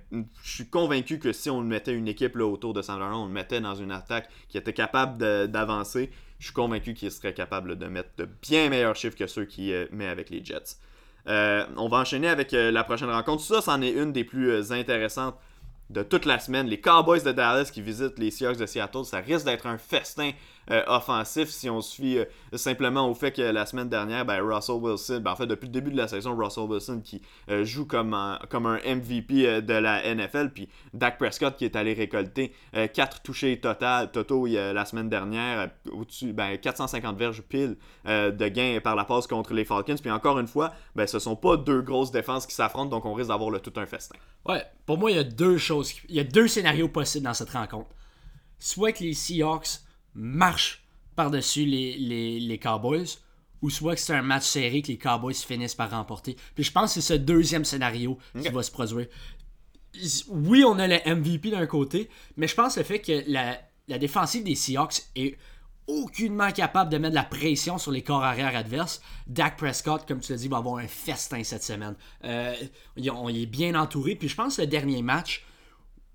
je suis convaincu que si on mettait une équipe là, autour de San on le mettait dans une attaque qui était capable d'avancer, je suis convaincu qu'il serait capable de mettre de bien meilleurs chiffres que ceux qu'il met avec les Jets. on va enchaîner avec la prochaine rencontre. Ça, c'en est une des plus intéressantes de toute la semaine. Les Cowboys de Dallas qui visitent les Seahawks de Seattle, ça risque d'être un festin euh, offensif si on se fie euh, simplement au fait que la semaine dernière, ben, Russell Wilson, ben, en fait depuis le début de la saison, Russell Wilson qui euh, joue comme un, comme un MVP de la NFL, puis Dak Prescott qui est allé récolter 4 touchés total, totaux la semaine dernière, au-dessus, ben, 450 verges pile de gains par la passe contre les Falcons. Puis encore une fois, ben, ce sont pas deux grosses défenses qui s'affrontent, donc on risque d'avoir le tout un festin. Ouais, pour moi, il y a deux choses, il y a deux scénarios possibles dans cette rencontre. Soit que les Seahawks marche par-dessus les, les, Cowboys, ou soit que c'est un match serré que les Cowboys finissent par remporter. Puis je pense que c'est ce deuxième scénario qui va se produire. Oui, on a le MVP d'un côté, mais je pense le fait que la, la défensive des Seahawks est aucunement capable de mettre de la pression sur les corps arrière adverses. Dak Prescott, comme tu l'as dit, va avoir un festin cette semaine. Euh, on est bien entouré. Puis je pense que le dernier match,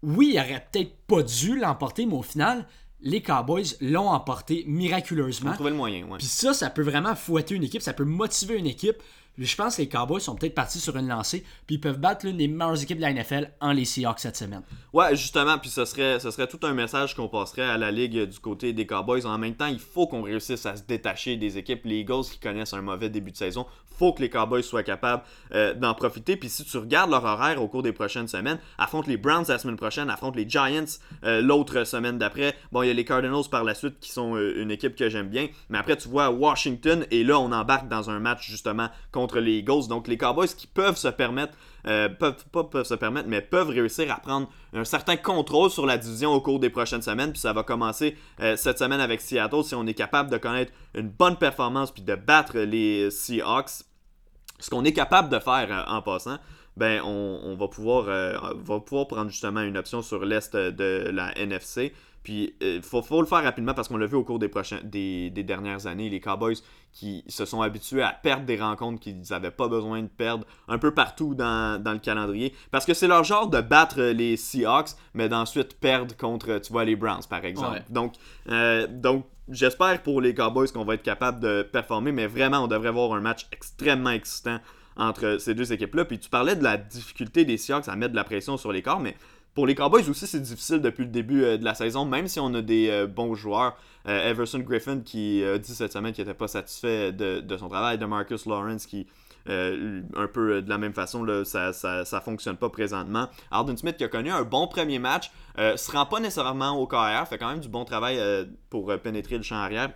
oui, il aurait peut-être pas dû l'emporter, mais au final, les Cowboys l'ont emporté miraculeusement. On le moyen, ouais. Puis ça, ça peut vraiment fouetter une équipe, ça peut motiver une équipe. Je pense que les Cowboys sont peut-être partis sur une lancée, puis ils peuvent battre l'une des meilleures équipes de la NFL en les Seahawks cette semaine. Ouais, justement, puis ce serait, ce serait tout un message qu'on passerait à la Ligue du côté des Cowboys. En même temps, il faut qu'on réussisse à se détacher des équipes. Les Eagles qui connaissent un mauvais début de saison, faut que les Cowboys soient capables euh, d'en profiter. Puis si tu regardes leur horaire au cours des prochaines semaines, affronte les Browns la semaine prochaine, affronte les Giants euh, l'autre semaine d'après. Bon, il y a les Cardinals par la suite qui sont euh, une équipe que j'aime bien. Mais après, tu vois Washington et là, on embarque dans un match justement contre les Eagles. Donc les Cowboys qui peuvent se permettre peuvent pas se permettre, mais peuvent réussir à prendre un certain contrôle sur la division au cours des prochaines semaines. Puis ça va commencer cette semaine avec Seattle si on est capable de connaître une bonne performance puis de battre les Seahawks ce qu'on est capable de faire euh, en passant. Ben on, va, pouvoir, va pouvoir prendre justement une option sur l'Est de la NFC. Puis il faut, faut, le faire rapidement parce qu'on l'a vu au cours des, prochains, des, des, dernières années. Les Cowboys qui se sont habitués à perdre des rencontres qu'ils n'avaient pas besoin de perdre un peu partout dans, dans le calendrier. Parce que c'est leur genre de battre les Seahawks, mais d'ensuite perdre contre, tu vois, les Browns, par exemple. Donc, euh, donc j'espère pour les Cowboys qu'on va être capable de performer, mais vraiment, on devrait avoir un match extrêmement excitant entre ces deux équipes-là. Puis tu parlais de la difficulté des Seahawks à mettre de la pression sur les corps, mais pour les Cowboys aussi, c'est difficile depuis le début euh, de la saison, même si on a des euh, bons joueurs. Euh, Everson Griffin qui a dit cette semaine qu'il n'était pas satisfait de, son travail, de Marcus Lawrence qui, un peu de la même façon, là, ça, ça, fonctionne pas présentement. Alden Smith qui a connu un bon premier match, se rend pas nécessairement au carrière, fait quand même du bon travail pour pénétrer le champ arrière.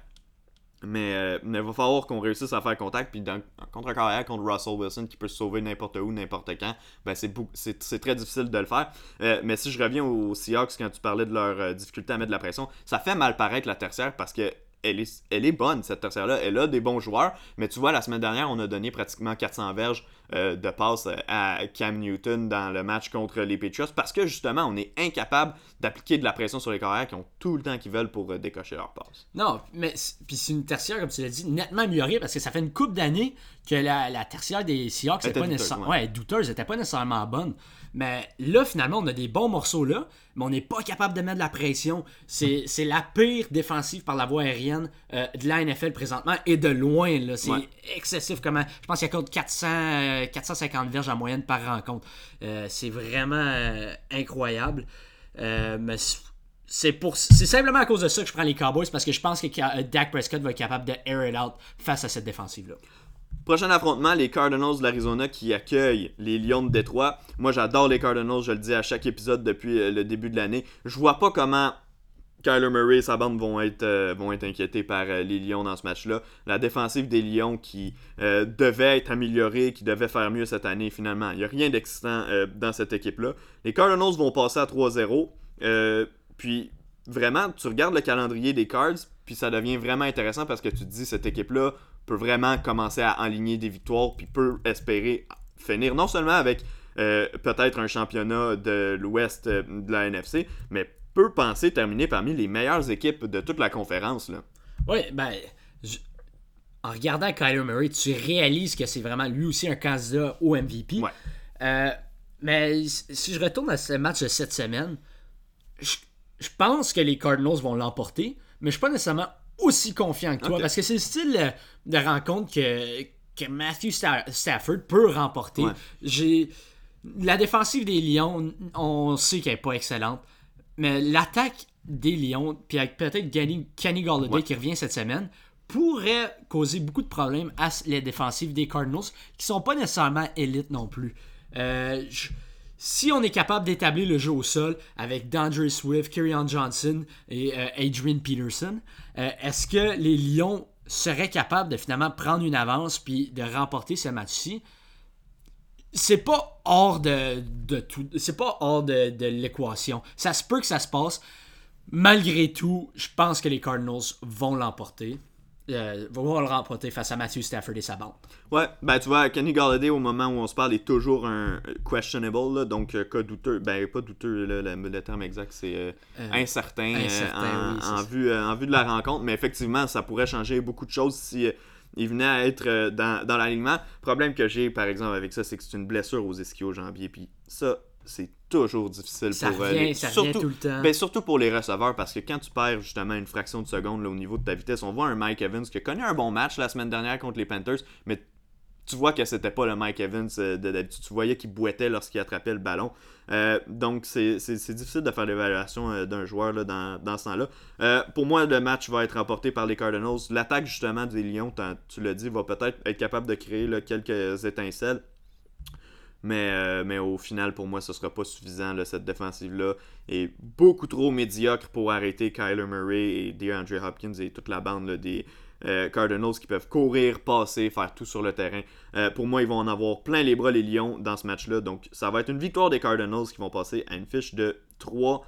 Mais, euh, il va falloir qu'on réussisse à faire contact. Puis dans, contre carrière contre Russell Wilson qui peut se sauver n'importe où, n'importe quand, ben c'est très difficile de le faire. Euh, mais si je reviens aux Seahawks quand tu parlais de leur euh, difficulté à mettre de la pression, ça fait mal paraître la tertiaire parce que elle est, elle est bonne, cette tertiaire-là. Elle a des bons joueurs. Mais tu vois, la semaine dernière, on a donné pratiquement 400 verges euh, de passe à Cam Newton dans le match contre les Patriots parce que justement, on est incapable d'appliquer de la pression sur les carrières qui ont tout le temps qu'ils veulent pour euh, décocher leur passe. Non, mais puis c'est une tertiaire, comme tu l'as dit, nettement améliorée parce que ça fait une coupe d'années que la, la, tertiaire des Seahawks n'était pas nécessairement. Ouais. douteuse, n'était pas nécessairement bonne. Mais là, finalement, on a des bons morceaux là, mais on n'est pas capable de mettre de la pression. C'est la pire défensive par la voie aérienne euh, de la NFL présentement et de loin. C'est excessif. Comment, je pense qu'il y a 400, 450 verges en moyenne par rencontre. Euh, c'est vraiment euh, incroyable. mais c'est pour c'est simplement à cause de ça que je prends les Cowboys parce que je pense que Dak Prescott va être capable de air it out face à cette défensive là. Prochain affrontement, les Cardinals de l'Arizona qui accueillent les Lions de Détroit. Moi, j'adore les Cardinals, je le dis à chaque épisode depuis euh, le début de l'année. Je vois pas comment Kyler Murray et sa bande vont être, euh, inquiétés par euh, les Lions dans ce match-là. La défensive des Lions qui devait être améliorée, qui devait faire mieux cette année, finalement. Il n'y a rien d'excitant dans cette équipe-là. Les Cardinals vont passer à 3-0. puis, vraiment, tu regardes le calendrier des Cards, puis ça devient vraiment intéressant parce que tu te dis, cette équipe-là peut vraiment commencer à enligner des victoires, puis peut espérer finir non seulement avec euh, peut-être un championnat de l'Ouest euh, de la NFC, mais peut penser terminer parmi les meilleures équipes de toute la conférence. Là. Oui, ben, en regardant Kyler Murray, tu réalises que c'est vraiment lui aussi un candidat au MVP. Euh, mais si je retourne à ce match de cette semaine, je, je pense que les Cardinals vont l'emporter, mais je suis pas nécessairement aussi confiant que toi. Parce que c'est le style de rencontre que, que Matthew Stafford peut remporter. J'ai La défensive des Lions, on sait qu'elle n'est pas excellente. Mais l'attaque des Lions, puis avec peut-être Kenny Galladay qui revient cette semaine, pourrait causer beaucoup de problèmes à les défensives des Cardinals, qui sont pas nécessairement élites non plus. Euh, si on est capable d'établir le jeu au sol avec D'Andre Swift, Kerryon Johnson et euh, Adrian Peterson, euh, est-ce que les Lions seraient capables de finalement prendre une avance puis de remporter ce match-ci? C'est pas hors de, tout. C'est pas hors de, de l'équation. Ça se peut que ça se passe. Malgré tout, je pense que les Cardinals vont l'emporter euh, va le remporter face à Matthew Stafford et sa bande. Ouais, ben tu vois, Kenny Galladay, au moment où on se parle, est toujours un questionable, donc euh, cas douteux, ben pas douteux, le, terme exact, c'est euh, incertain, en, vue, en vue de la rencontre, mais effectivement, ça pourrait changer beaucoup de choses si il venait à être dans, dans l'alignement. Problème que j'ai, par exemple, avec ça, c'est que c'est une blessure aux ischio-jambiers, puis ça, c'est toujours difficile pour euh, ça surtout, tout le temps. Ben, surtout pour les receveurs parce que quand tu perds justement une fraction de seconde au niveau de ta vitesse, on voit un Mike Evans qui a connu un bon match la semaine dernière contre les Panthers, mais tu vois que c'était pas le Mike Evans euh, de d'habitude. Tu voyais qu'il boitait lorsqu'il attrapait le ballon. Euh, donc c'est difficile de faire l'évaluation d'un joueur là, dans, dans ce temps-là. pour moi, le match va être remporté par les Cardinals. L'attaque justement des Lions, tu l'as dit, va peut-être être capable de créer quelques étincelles. Mais, euh, mais au final, pour moi, ce sera pas suffisant. cette défensive-là est beaucoup trop médiocre pour arrêter Kyler Murray et DeAndre Hopkins et toute la bande des euh, Cardinals qui peuvent courir, passer, faire tout sur le terrain. Euh, pour moi, ils vont en avoir plein les bras, les Lions, dans ce match-là. Donc, ça va être une victoire des Cardinals qui vont passer à une fiche de 3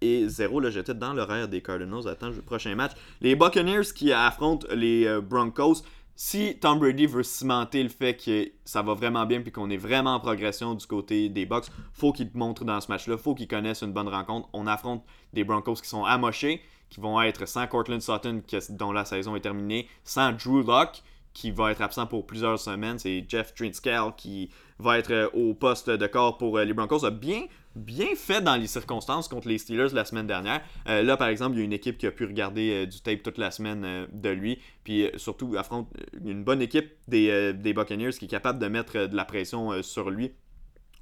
et 0. Là, j'étais dans l'horaire des Cardinals. Attends, le prochain match. Les Buccaneers qui affrontent les Broncos si Tom Brady veut cimenter le fait que ça va vraiment bien puis qu'on est vraiment en progression du côté des Bucks, faut qu'il te montre dans ce match-là, faut qu'il connaisse une bonne rencontre. On affronte des Broncos qui sont amochés, qui vont être sans Cortland Sutton dont la saison est terminée, sans Drew Locke qui va être absent pour plusieurs semaines, c'est Jeff Trinskell qui va être euh, au poste de corps pour euh, les Broncos, a bien bien fait dans les circonstances contre les Steelers la semaine dernière. Euh, là, par exemple, il y a une équipe qui a pu regarder du tape toute la semaine de lui. Puis surtout, affronte une bonne équipe des, des Buccaneers qui est capable de mettre de la pression sur lui.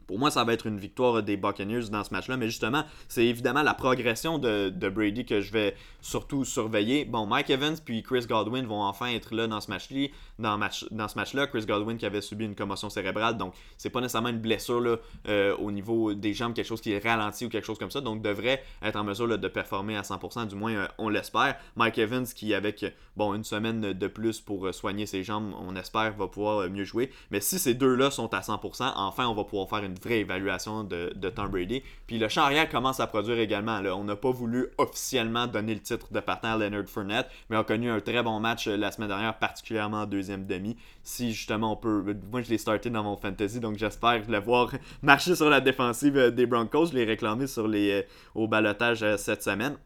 Pour moi, ça va être une victoire des Buccaneers dans ce match-là. Mais justement, c'est évidemment la progression de, Brady que je vais surtout surveiller. Bon, Mike Evans puis Chris Godwin vont enfin être là dans ce match-là. Dans, match, dans ce match-là, Chris Godwin qui avait subi une commotion cérébrale, donc c'est pas nécessairement une blessure là, euh, au niveau des jambes, quelque chose qui est ralenti ou quelque chose comme ça. Donc devrait être en mesure de performer à 100%, du moins euh, on l'espère. Mike Evans qui avec bon une semaine de plus pour euh, soigner ses jambes, on espère va pouvoir mieux jouer. Mais si ces deux-là sont à 100%, enfin on va pouvoir faire une vraie évaluation de, Tom Brady. Puis le champ arrière commence à produire également. On n'a pas voulu officiellement donner le titre de partenaire à Leonard Fournette, mais on a connu un très bon match euh, la semaine dernière, particulièrement en deuxième demi. Si justement on peut. Moi je l'ai starté dans mon fantasy, donc j'espère le voir marcher sur la défensive euh, des Broncos. Je l'ai réclamé sur les, euh, au balotage cette semaine.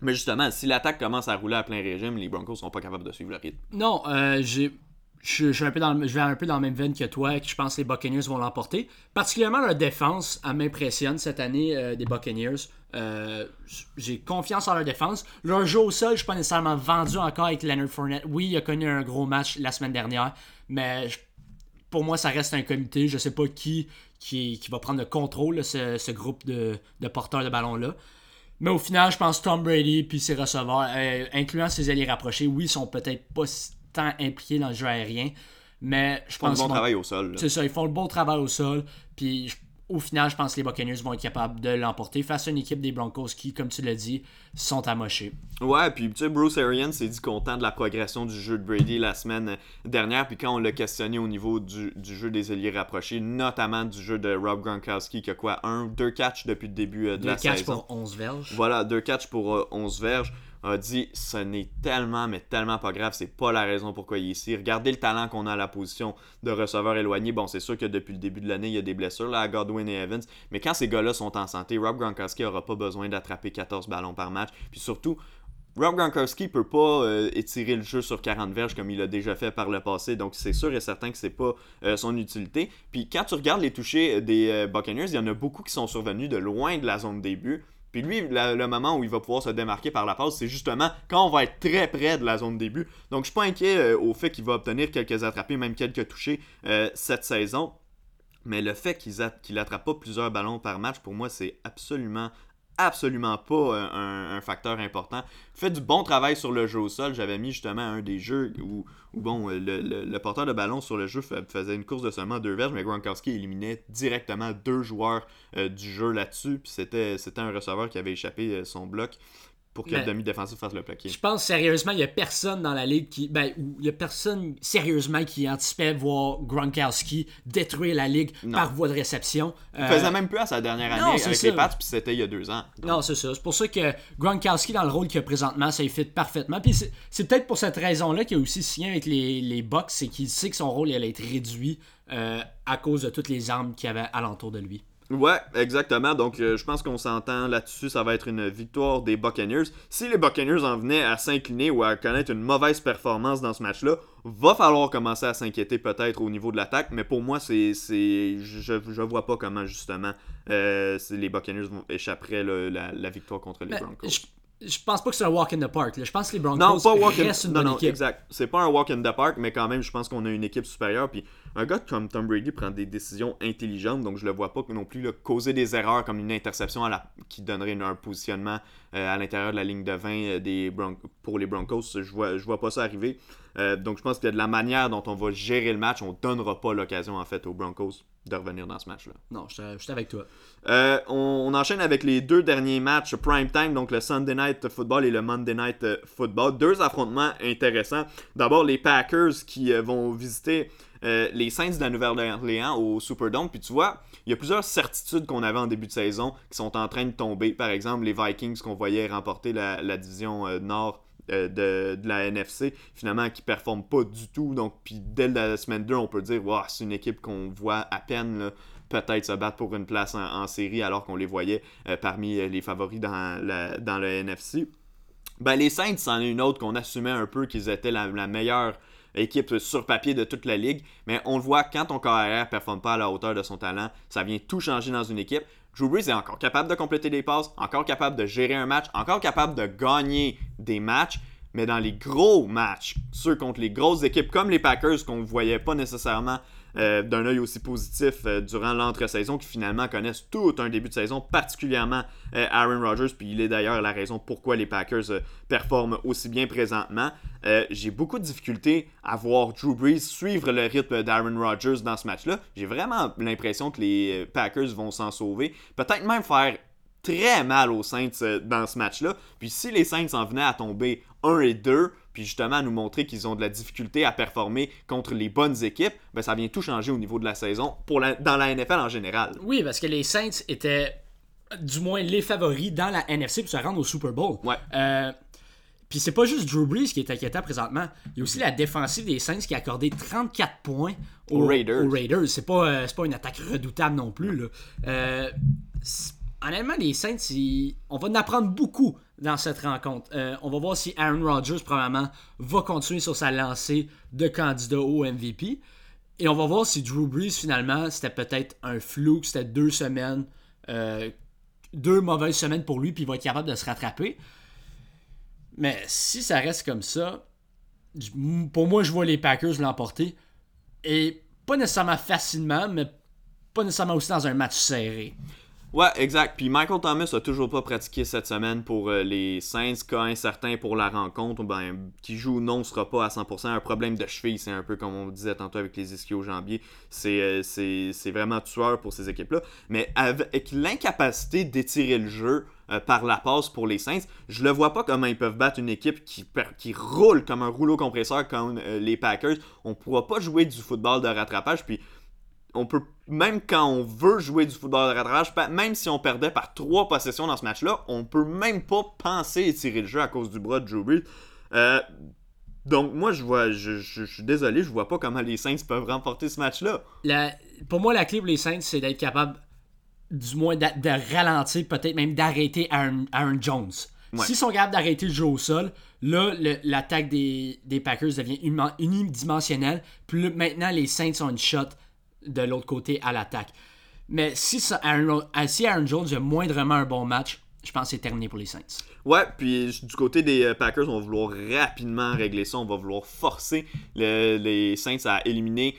Mais justement, si l'attaque commence à rouler à plein régime, les Broncos sont pas capables de suivre le rythme. Non, j'ai je, je, un peu dans je vais un peu dans le même veine que toi, que je pense que les Buccaneers vont l'emporter. Particulièrement leur défense, elle m'impressionne cette année euh, des Buccaneers. Euh, j'ai confiance en leur défense. Leur jeu au sol, je suis pas nécessairement vendu encore avec Leonard Fournette. Oui, il a connu un gros match la semaine dernière, mais pour moi, ça reste un comité. Je sais pas qui, qui, va prendre le contrôle ce, groupe de, porteurs de ballon-là. Mais au final, je pense Tom Brady puis ses receveurs, euh, incluant ses alliés rapprochés, oui, ils sont peut-être pas tant impliqués dans le jeu aérien. Mais je pense. Ils font le bon travail au sol. C'est ça, ils font le bon travail au sol. Puis au final, je pense que les Buccaneers vont être capables de l'emporter face à une équipe des Broncos qui, comme tu l'as dit, sont amochés. Ouais, puis tu sais, Bruce Arians s'est dit content de la progression du jeu de Brady la semaine dernière. Puis quand on l'a questionné au niveau du, jeu des alliés rapprochés, notamment du jeu de Rob Gronkowski, qui a quoi Un, deux catchs depuis le début euh, de la saison. Deux catchs pour 11 verges. Voilà, deux catchs pour 11 euh, verges a dit ce n'est tellement, mais tellement pas grave, c'est pas la raison pourquoi il est ici. Regardez le talent qu'on a à la position de receveur éloigné. Bon, c'est sûr que depuis le début de l'année, il y a des blessures là, à Godwin et Evans, mais quand ces gars-là sont en santé, Rob Gronkowski aura pas besoin d'attraper 14 ballons par match. Puis surtout, Rob Gronkowski peut pas euh, étirer le jeu sur 40 verges comme il l'a déjà fait par le passé, donc c'est sûr et certain que c'est pas euh, son utilité. Puis quand tu regardes les touchés des euh, Buccaneers, il y en a beaucoup qui sont survenus de loin de la zone début. Puis lui, le moment où il va pouvoir se démarquer par la passe, c'est justement quand on va être très près de la zone début. Donc je suis pas inquiet euh, au fait qu'il va obtenir quelques attrapés, même quelques touchés euh, cette saison. Mais le fait qu'il n'attrape pas plusieurs ballons par match, pour moi, c'est absolument absolument pas euh, un, facteur important. Fait du bon travail sur le jeu au sol. J'avais mis justement un des jeux où, bon, le, porteur de ballon sur le jeu faisait une course de seulement deux verges, mais Gronkowski éliminait directement deux joueurs euh, du jeu là-dessus. Puis c'était un receveur qui avait échappé euh, son bloc pour que le demi-défensif fasse le plaqué. Je pense sérieusement, il n'y a personne dans la ligue qui. Ben, il y a personne sérieusement qui anticipait voir Gronkowski détruire la ligue par voie de réception. Il faisait même plus à sa dernière année avec les Pats, puis c'était il y a deux ans. Non, c'est ça. C'est pour ça que Gronkowski, dans le rôle qu'il a présentement, ça y fit parfaitement. Puis c'est peut-être pour cette raison-là qu'il a aussi signé avec les, les Bucks, c'est qu'il sait que son rôle allait être réduit euh, à cause de toutes les armes qu'il y avait alentour de lui. Ouais, exactement. Donc, euh, je pense qu'on s'entend là-dessus. Ça va être une victoire des Buccaneers. Si les Buccaneers en venaient à s'incliner ou à connaître une mauvaise performance dans ce match-là, va falloir commencer à s'inquiéter peut-être au niveau de l'attaque. Mais pour moi, c'est, c'est, je, je vois pas comment justement euh, les Buccaneers échapperaient la, victoire contre les Broncos je pense pas que c'est un walk in the park. Je pense que les Broncos non, pas walk restent une non, non, exact. C'est pas un walk in the park, mais quand même, je pense qu'on a une équipe supérieure. Puis un gars comme Tom Brady prend des décisions intelligentes, donc je le vois pas non plus causer des erreurs comme une interception à la, qui donnerait un positionnement euh, à l'intérieur de la ligne de 20 euh, des pour les Broncos. Je vois, je vois pas ça arriver. Euh, donc je pense que de la manière dont on va gérer le match, on donnera pas l'occasion en fait aux Broncos de revenir dans ce match-là. Non, je suis avec toi. Euh, on, enchaîne avec les deux derniers matchs prime time, donc le Sunday Night Football et le Monday Night Football. Deux affrontements intéressants. D'abord, les Packers qui euh, vont visiter euh, les Saints de la Nouvelle-Orléans au Superdome. Puis tu vois, il y a plusieurs certitudes qu'on avait en début de saison qui sont en train de tomber. Par exemple, les Vikings qu'on voyait remporter la, division Nord euh, de, la NFC, finalement, qui performe pas du tout. Donc, puis dès la semaine 2, on peut dire, wow, c'est une équipe qu'on voit à peine peut-être se battre pour une place en, série alors qu'on les voyait euh, parmi les favoris dans, la, le NFC. Ben, les Saints, c'en est une autre qu'on assumait un peu qu'ils étaient la, meilleure équipe sur papier de toute la ligue. Mais on le voit, quand ton carrière ne performe pas à la hauteur de son talent, ça vient tout changer dans une équipe. Drew Brees est encore capable de compléter des passes, encore capable de gérer un match, encore capable de gagner des matchs. Mais dans les gros matchs, ceux contre les grosses équipes comme les Packers qu'on ne voyait pas nécessairement euh, d'un œil aussi positif euh, durant l'entre-saison qui finalement connaissent tout un début de saison, particulièrement euh, Aaron Rodgers, puis il est d'ailleurs la raison pourquoi les Packers performent aussi bien présentement. J'ai beaucoup de difficultés à voir Drew Brees suivre le rythme d'Aaron Rodgers dans ce match-là. J'ai vraiment l'impression que les Packers vont s'en sauver, peut-être même faire très mal aux Saints dans ce match-là. Puis si les Saints en venaient à tomber 1 et 2, puis justement à nous montrer qu'ils ont de la difficulté à performer contre les bonnes équipes, ben ça vient tout changer au niveau de la saison pour dans la NFL en général. Oui, parce que les Saints étaient du moins les favoris dans la NFC pour se rendre au Super Bowl. Ouais. Euh, puis c'est pas juste Drew Brees qui est inquiétant présentement. Il y a aussi la défensive des Saints qui a accordé 34 points aux, Raiders. C'est pas, euh, pas une attaque redoutable non plus. Là. Euh, honnêtement, les Saints, on va en apprendre beaucoup dans cette rencontre. Euh, on va voir si Aaron Rodgers, probablement, va continuer sur sa lancée de candidat au MVP. Et on va voir si Drew Brees, finalement, c'était peut-être un flou, c'était deux semaines, euh, deux mauvaises semaines pour lui, puis il va être capable de se rattraper. Mais si ça reste comme ça, pour moi, je vois les Packers l'emporter. Et pas nécessairement facilement, mais pas nécessairement aussi dans un match serré. Ouais, exact. Puis Michael Thomas a toujours pas pratiqué cette semaine pour euh, les Saints, cas incertain pour la rencontre, ben, qui joue ou non sera pas à 100%. Un problème de cheville, c'est un peu comme on disait tantôt avec les ischio-jambiers. Euh, c'est, c'est, vraiment tueur pour ces équipes-là. Mais avec l'incapacité d'étirer le jeu euh, par la passe pour les Saints, je le vois pas comment ils peuvent battre une équipe qui, qui roule comme un rouleau compresseur comme les Packers. On pourra pas jouer du football de rattrapage. Puis on peut, même quand on veut jouer du football de rattrapage, même si on perdait par trois possessions dans ce match-là, on peut même pas penser étirer le jeu à cause du bras de Brees. Euh, donc moi je vois, je, suis désolé, je vois pas comment les Saints peuvent remporter ce match-là. Pour moi, la clé pour les Saints, c'est d'être capable, du moins, de, ralentir, peut-être même d'arrêter Aaron, Jones. S'ils sont capables d'arrêter le jeu au sol, là, l'attaque des, Packers devient unidimensionnelle. Puis maintenant, les Saints ont une shot de l'autre côté à l'attaque. Mais si, ça, Aaron, euh, si Aaron Jones a moindrement un bon match, je pense que c'est terminé pour les Saints. Ouais, puis du côté des euh, Packers, on va vouloir rapidement régler ça. On va vouloir forcer les Saints à éliminer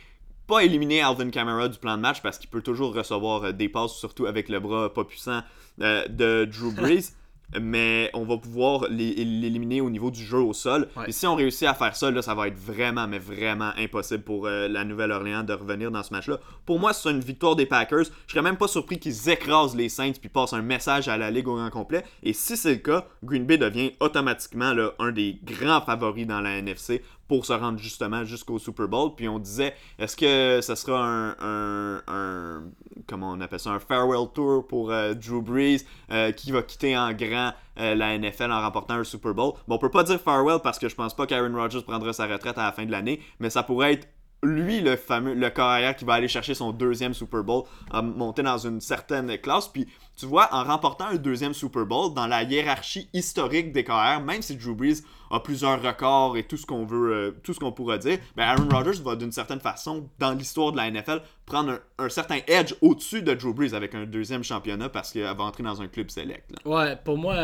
pas éliminer Alvin Kamara du plan de match parce qu'il peut toujours recevoir euh, des passes, surtout avec le bras pas puissant de Drew Brees mais on va pouvoir l'éliminer au niveau du jeu au sol. Et si on réussit à faire ça, là, ça va être vraiment, mais vraiment impossible pour euh, la Nouvelle-Orléans de revenir dans ce match-là. Pour moi, c'est une victoire des Packers. Je serais même pas surpris qu'ils écrasent les Saints puis passent un message à la Ligue au grand complet. Et si c'est le cas, Green Bay devient automatiquement là, un des grands favoris dans la NFC pour se rendre justement jusqu'au Super Bowl. Puis on disait, est-ce que ce sera un, un, comment on appelle ça, un farewell tour pour euh, Drew Brees euh, qui va quitter en grand euh, la NFL en remportant un Super Bowl. Bon, on peut pas dire farewell parce que je pense pas qu'Aaron Rodgers prendra sa retraite à la fin de l'année, mais ça pourrait être lui, le fameux, le carrière qui va aller chercher son deuxième Super Bowl, a monté dans une certaine classe. Puis, tu vois, en remportant un deuxième Super Bowl, dans la hiérarchie historique des carrières, même si Drew Brees a plusieurs records et tout ce qu'on veut, euh, tout ce qu'on pourrait dire, ben Aaron Rodgers va d'une certaine façon, dans l'histoire de la NFL, prendre un, certain edge au-dessus de Drew Brees avec un deuxième championnat parce qu'il va entrer dans un club select. Ouais, pour moi.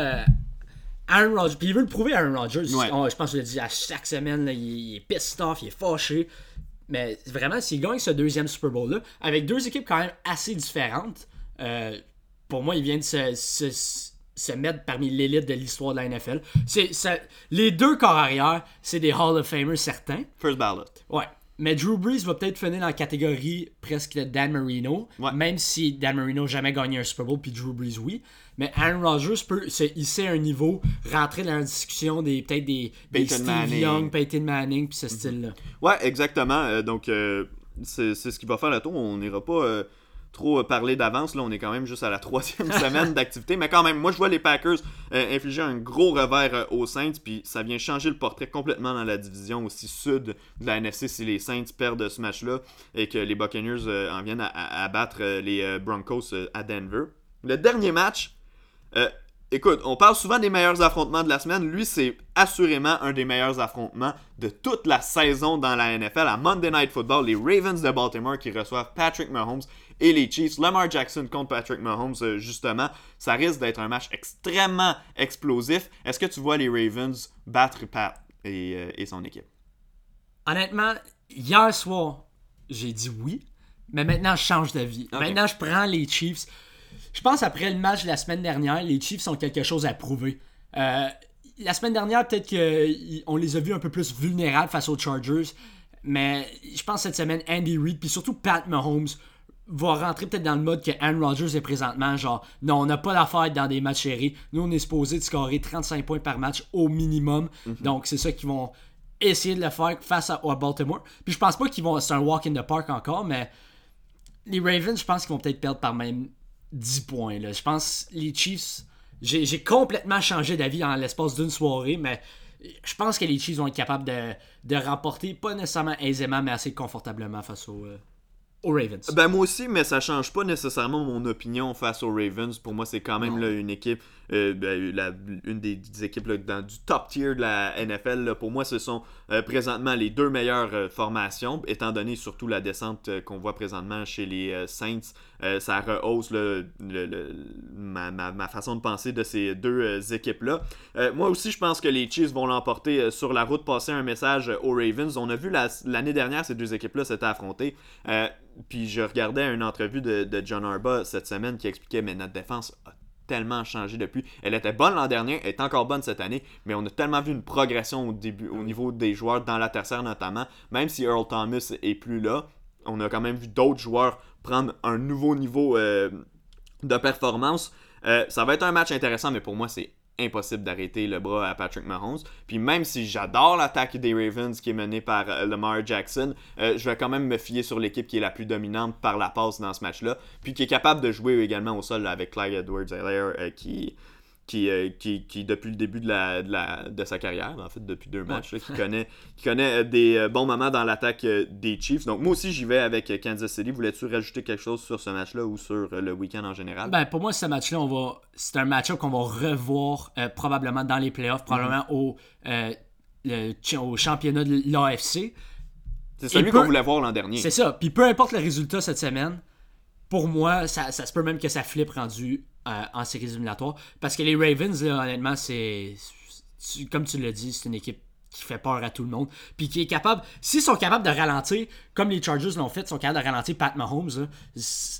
Aaron Rodgers, puis il veut le prouver, Aaron Rodgers. je pense qu'il le dit à chaque semaine, il, il, est pissed off, il est fâché. Mais vraiment, s'il gagne ce deuxième Super Bowl-là, avec deux équipes quand même assez différentes, euh, pour moi, il vient de se, mettre parmi l'élite de l'histoire de la NFL. C'est, les deux corps arrière, c'est des Hall of Famers certains. First ballot. Ouais. Mais Drew Brees va peut-être finir dans la catégorie presque de Dan Marino, même si Dan Marino n'a jamais gagné un Super Bowl, puis Drew Brees oui. Mais Aaron Rodgers peut hisser un niveau, rentrer dans la discussion des peut-être des, Steve Manning. Young, Peyton Manning, puis ce mhm. style-là. Ouais, exactement. Euh, donc, euh, c'est ce qui va faire le tour. On n'ira pas. Euh, trop parler d'avance. Là, on est quand même juste à la troisième semaine d'activité. Mais quand même, moi, je vois les Packers infliger un gros revers aux Saints. Puis ça vient changer le portrait complètement dans la division aussi sud de la NFC si les Saints perdent ce match-là et que les Buccaneers en viennent à, battre les Broncos à Denver. Le dernier match, Écoute, on parle souvent des meilleurs affrontements de la semaine. Lui, c'est assurément un des meilleurs affrontements de toute la saison dans la NFL. À Monday Night Football, les Ravens de Baltimore qui reçoivent Patrick Mahomes et les Chiefs. Lamar Jackson contre Patrick Mahomes, euh, justement. Ça risque d'être un match extrêmement explosif. Est-ce que tu vois les Ravens battre Pat et, euh, son équipe? Honnêtement, hier soir, j'ai dit oui. Mais maintenant, je change d'avis. Maintenant, je prends les Chiefs je pense après le match de la semaine dernière, les Chiefs ont quelque chose à prouver. Euh, la semaine dernière, peut-être qu'on les a vus un peu plus vulnérables face aux Chargers. Mais je pense cette semaine, Andy Reid, puis surtout Pat Mahomes, va rentrer peut-être dans le mode que Aaron Rodgers est présentement. Genre, non, on n'a pas d'affaire dans des matchs séries. Nous, on est supposé de scorer 35 points par match au minimum. Mhm. Donc, c'est ça qu'ils vont essayer de le faire face à, à Baltimore. Puis je pense pas qu'ils vont. C'est un walk in the park encore, mais les Ravens, je pense qu'ils vont peut-être perdre par même 10 points. Là. Je pense les Chiefs. J'ai complètement changé d'avis en l'espace d'une soirée, mais je pense que les Chiefs vont être capables de, de remporter, pas nécessairement aisément, mais assez confortablement face aux, euh, Ravens. Ben moi aussi, mais ça change pas nécessairement mon opinion face aux Ravens. Pour moi, c'est quand même là, une équipe, euh, ben, une des, équipes dans, du top tier de la NFL. Pour moi, ce sont euh, présentement les deux meilleures formations, étant donné surtout la descente qu'on voit présentement chez les Saints. Ça rehausse ma, façon de penser de ces deux équipes-là. moi aussi, je pense que les Chiefs vont l'emporter sur la route, passer un message aux Ravens. On a vu l'année dernière, ces deux équipes-là s'étaient affrontées puis je regardais une entrevue de, John Arba cette semaine qui expliquait mais notre défense a tellement changé depuis. Elle était bonne l'an dernier, elle est encore bonne cette année, mais on a tellement vu une progression au niveau des joueurs dans la tertiaire notamment. Même si Earl Thomas est plus là, on a quand même vu d'autres joueurs un nouveau niveau euh, de performance. Euh, ça va être un match intéressant, mais pour moi, c'est impossible d'arrêter le bras à Patrick Mahomes. Puis même si j'adore l'attaque des Ravens qui est menée par euh, Lamar Jackson, je vais quand même me fier sur l'équipe qui est la plus dominante par la passe dans ce match-là, puis qui est capable de jouer également au sol avec Clyde Edwards-Helaire euh, qui euh, qui, qui, depuis le début de, la, de, sa carrière, en fait, depuis deux matchs, qui connaît, qui connaît euh, des euh, bons moments dans l'attaque des Chiefs. Donc, moi aussi, j'y vais avec Kansas City. Voulais-tu rajouter quelque chose sur ce match-là ou sur le week-end en général? Ben, pour moi, ce match-là, on va... c'est un match-up qu'on va revoir probablement dans les playoffs, probablement mhm. au, au championnat de l'AFC. C'est celui qu'on voulait voir l'an dernier. C'est ça. Puis peu importe le résultat cette semaine, pour moi, ça, ça se peut même que ça flippe rendu euh, en séries éliminatoires. Parce que les Ravens, honnêtement, c'est. Comme tu l'as dit, c'est une équipe qui fait peur à tout le monde. Puis qui est capable. S'ils sont capables de ralentir, comme les Chargers l'ont fait, ils sont capables de ralentir Pat Mahomes.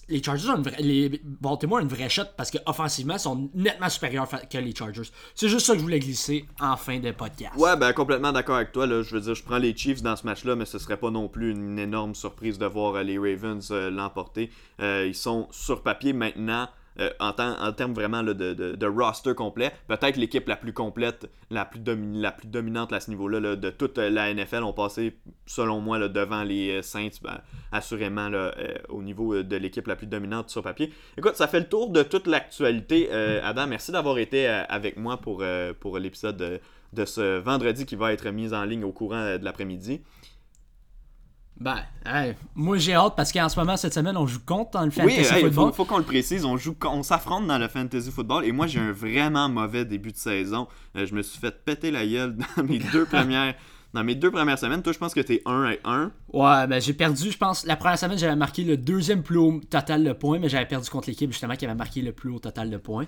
les Chargers ont une vraie, les Baltimore ont une vraie shot parce qu'offensivement, ils sont nettement supérieurs que les Chargers. C'est juste ça que je voulais glisser en fin de podcast. Ouais, ben complètement d'accord avec toi. Là. Je veux dire, je prends les Chiefs dans ce match-là, mais ce serait pas non plus une énorme surprise de voir euh, les Ravens euh, l'emporter. ils sont sur papier maintenant euh, en, termes vraiment de, roster complet. Peut-être l'équipe la plus complète, la plus, dominante à ce niveau-là de toute la NFL ont passé, selon moi, devant les euh, Saints, ben, assurément euh, au niveau de l'équipe la plus dominante sur papier. Écoute, ça fait le tour de toute l'actualité. Adam, merci d'avoir été avec moi pour, pour l'épisode de ce vendredi qui va être mis en ligne au courant de l'après-midi. Ben, moi j'ai hâte parce qu'en ce moment, cette semaine, on joue contre dans le fantasy football. Oui, faut, faut qu'on le précise, on joue, on s'affronte dans le fantasy football et moi j'ai un vraiment mauvais début de saison. Euh, je me suis fait péter la gueule dans mes deux premières. Dans mes deux premières semaines, toi, je pense que t'es 1 à 1. Ouais, ben j'ai perdu, je pense. La première semaine, j'avais marqué le deuxième plus haut total de points, mais j'avais perdu contre l'équipe justement qui avait marqué le plus haut total de points.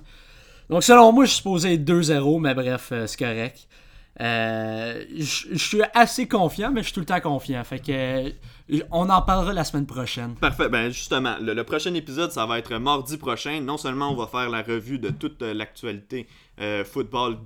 Donc, selon moi, je suis supposé être 2-0, mais bref, euh, c'est correct. Euh, je suis assez confiant, mais je suis tout le temps confiant. Fait que on en parlera la semaine prochaine. Parfait. Ben justement, le, prochain épisode, ça va être mardi prochain. Non seulement on va faire la revue de toute euh, l'actualité euh, football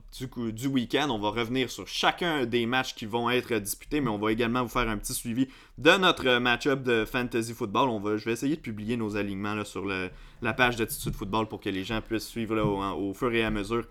du, week-end, on va revenir sur chacun des matchs qui vont être disputés, mais on va également vous faire un petit suivi de notre match-up de fantasy football. On va, je vais essayer de publier nos alignements sur la page d'Attitude Football pour que les gens puissent suivre au fur et à mesure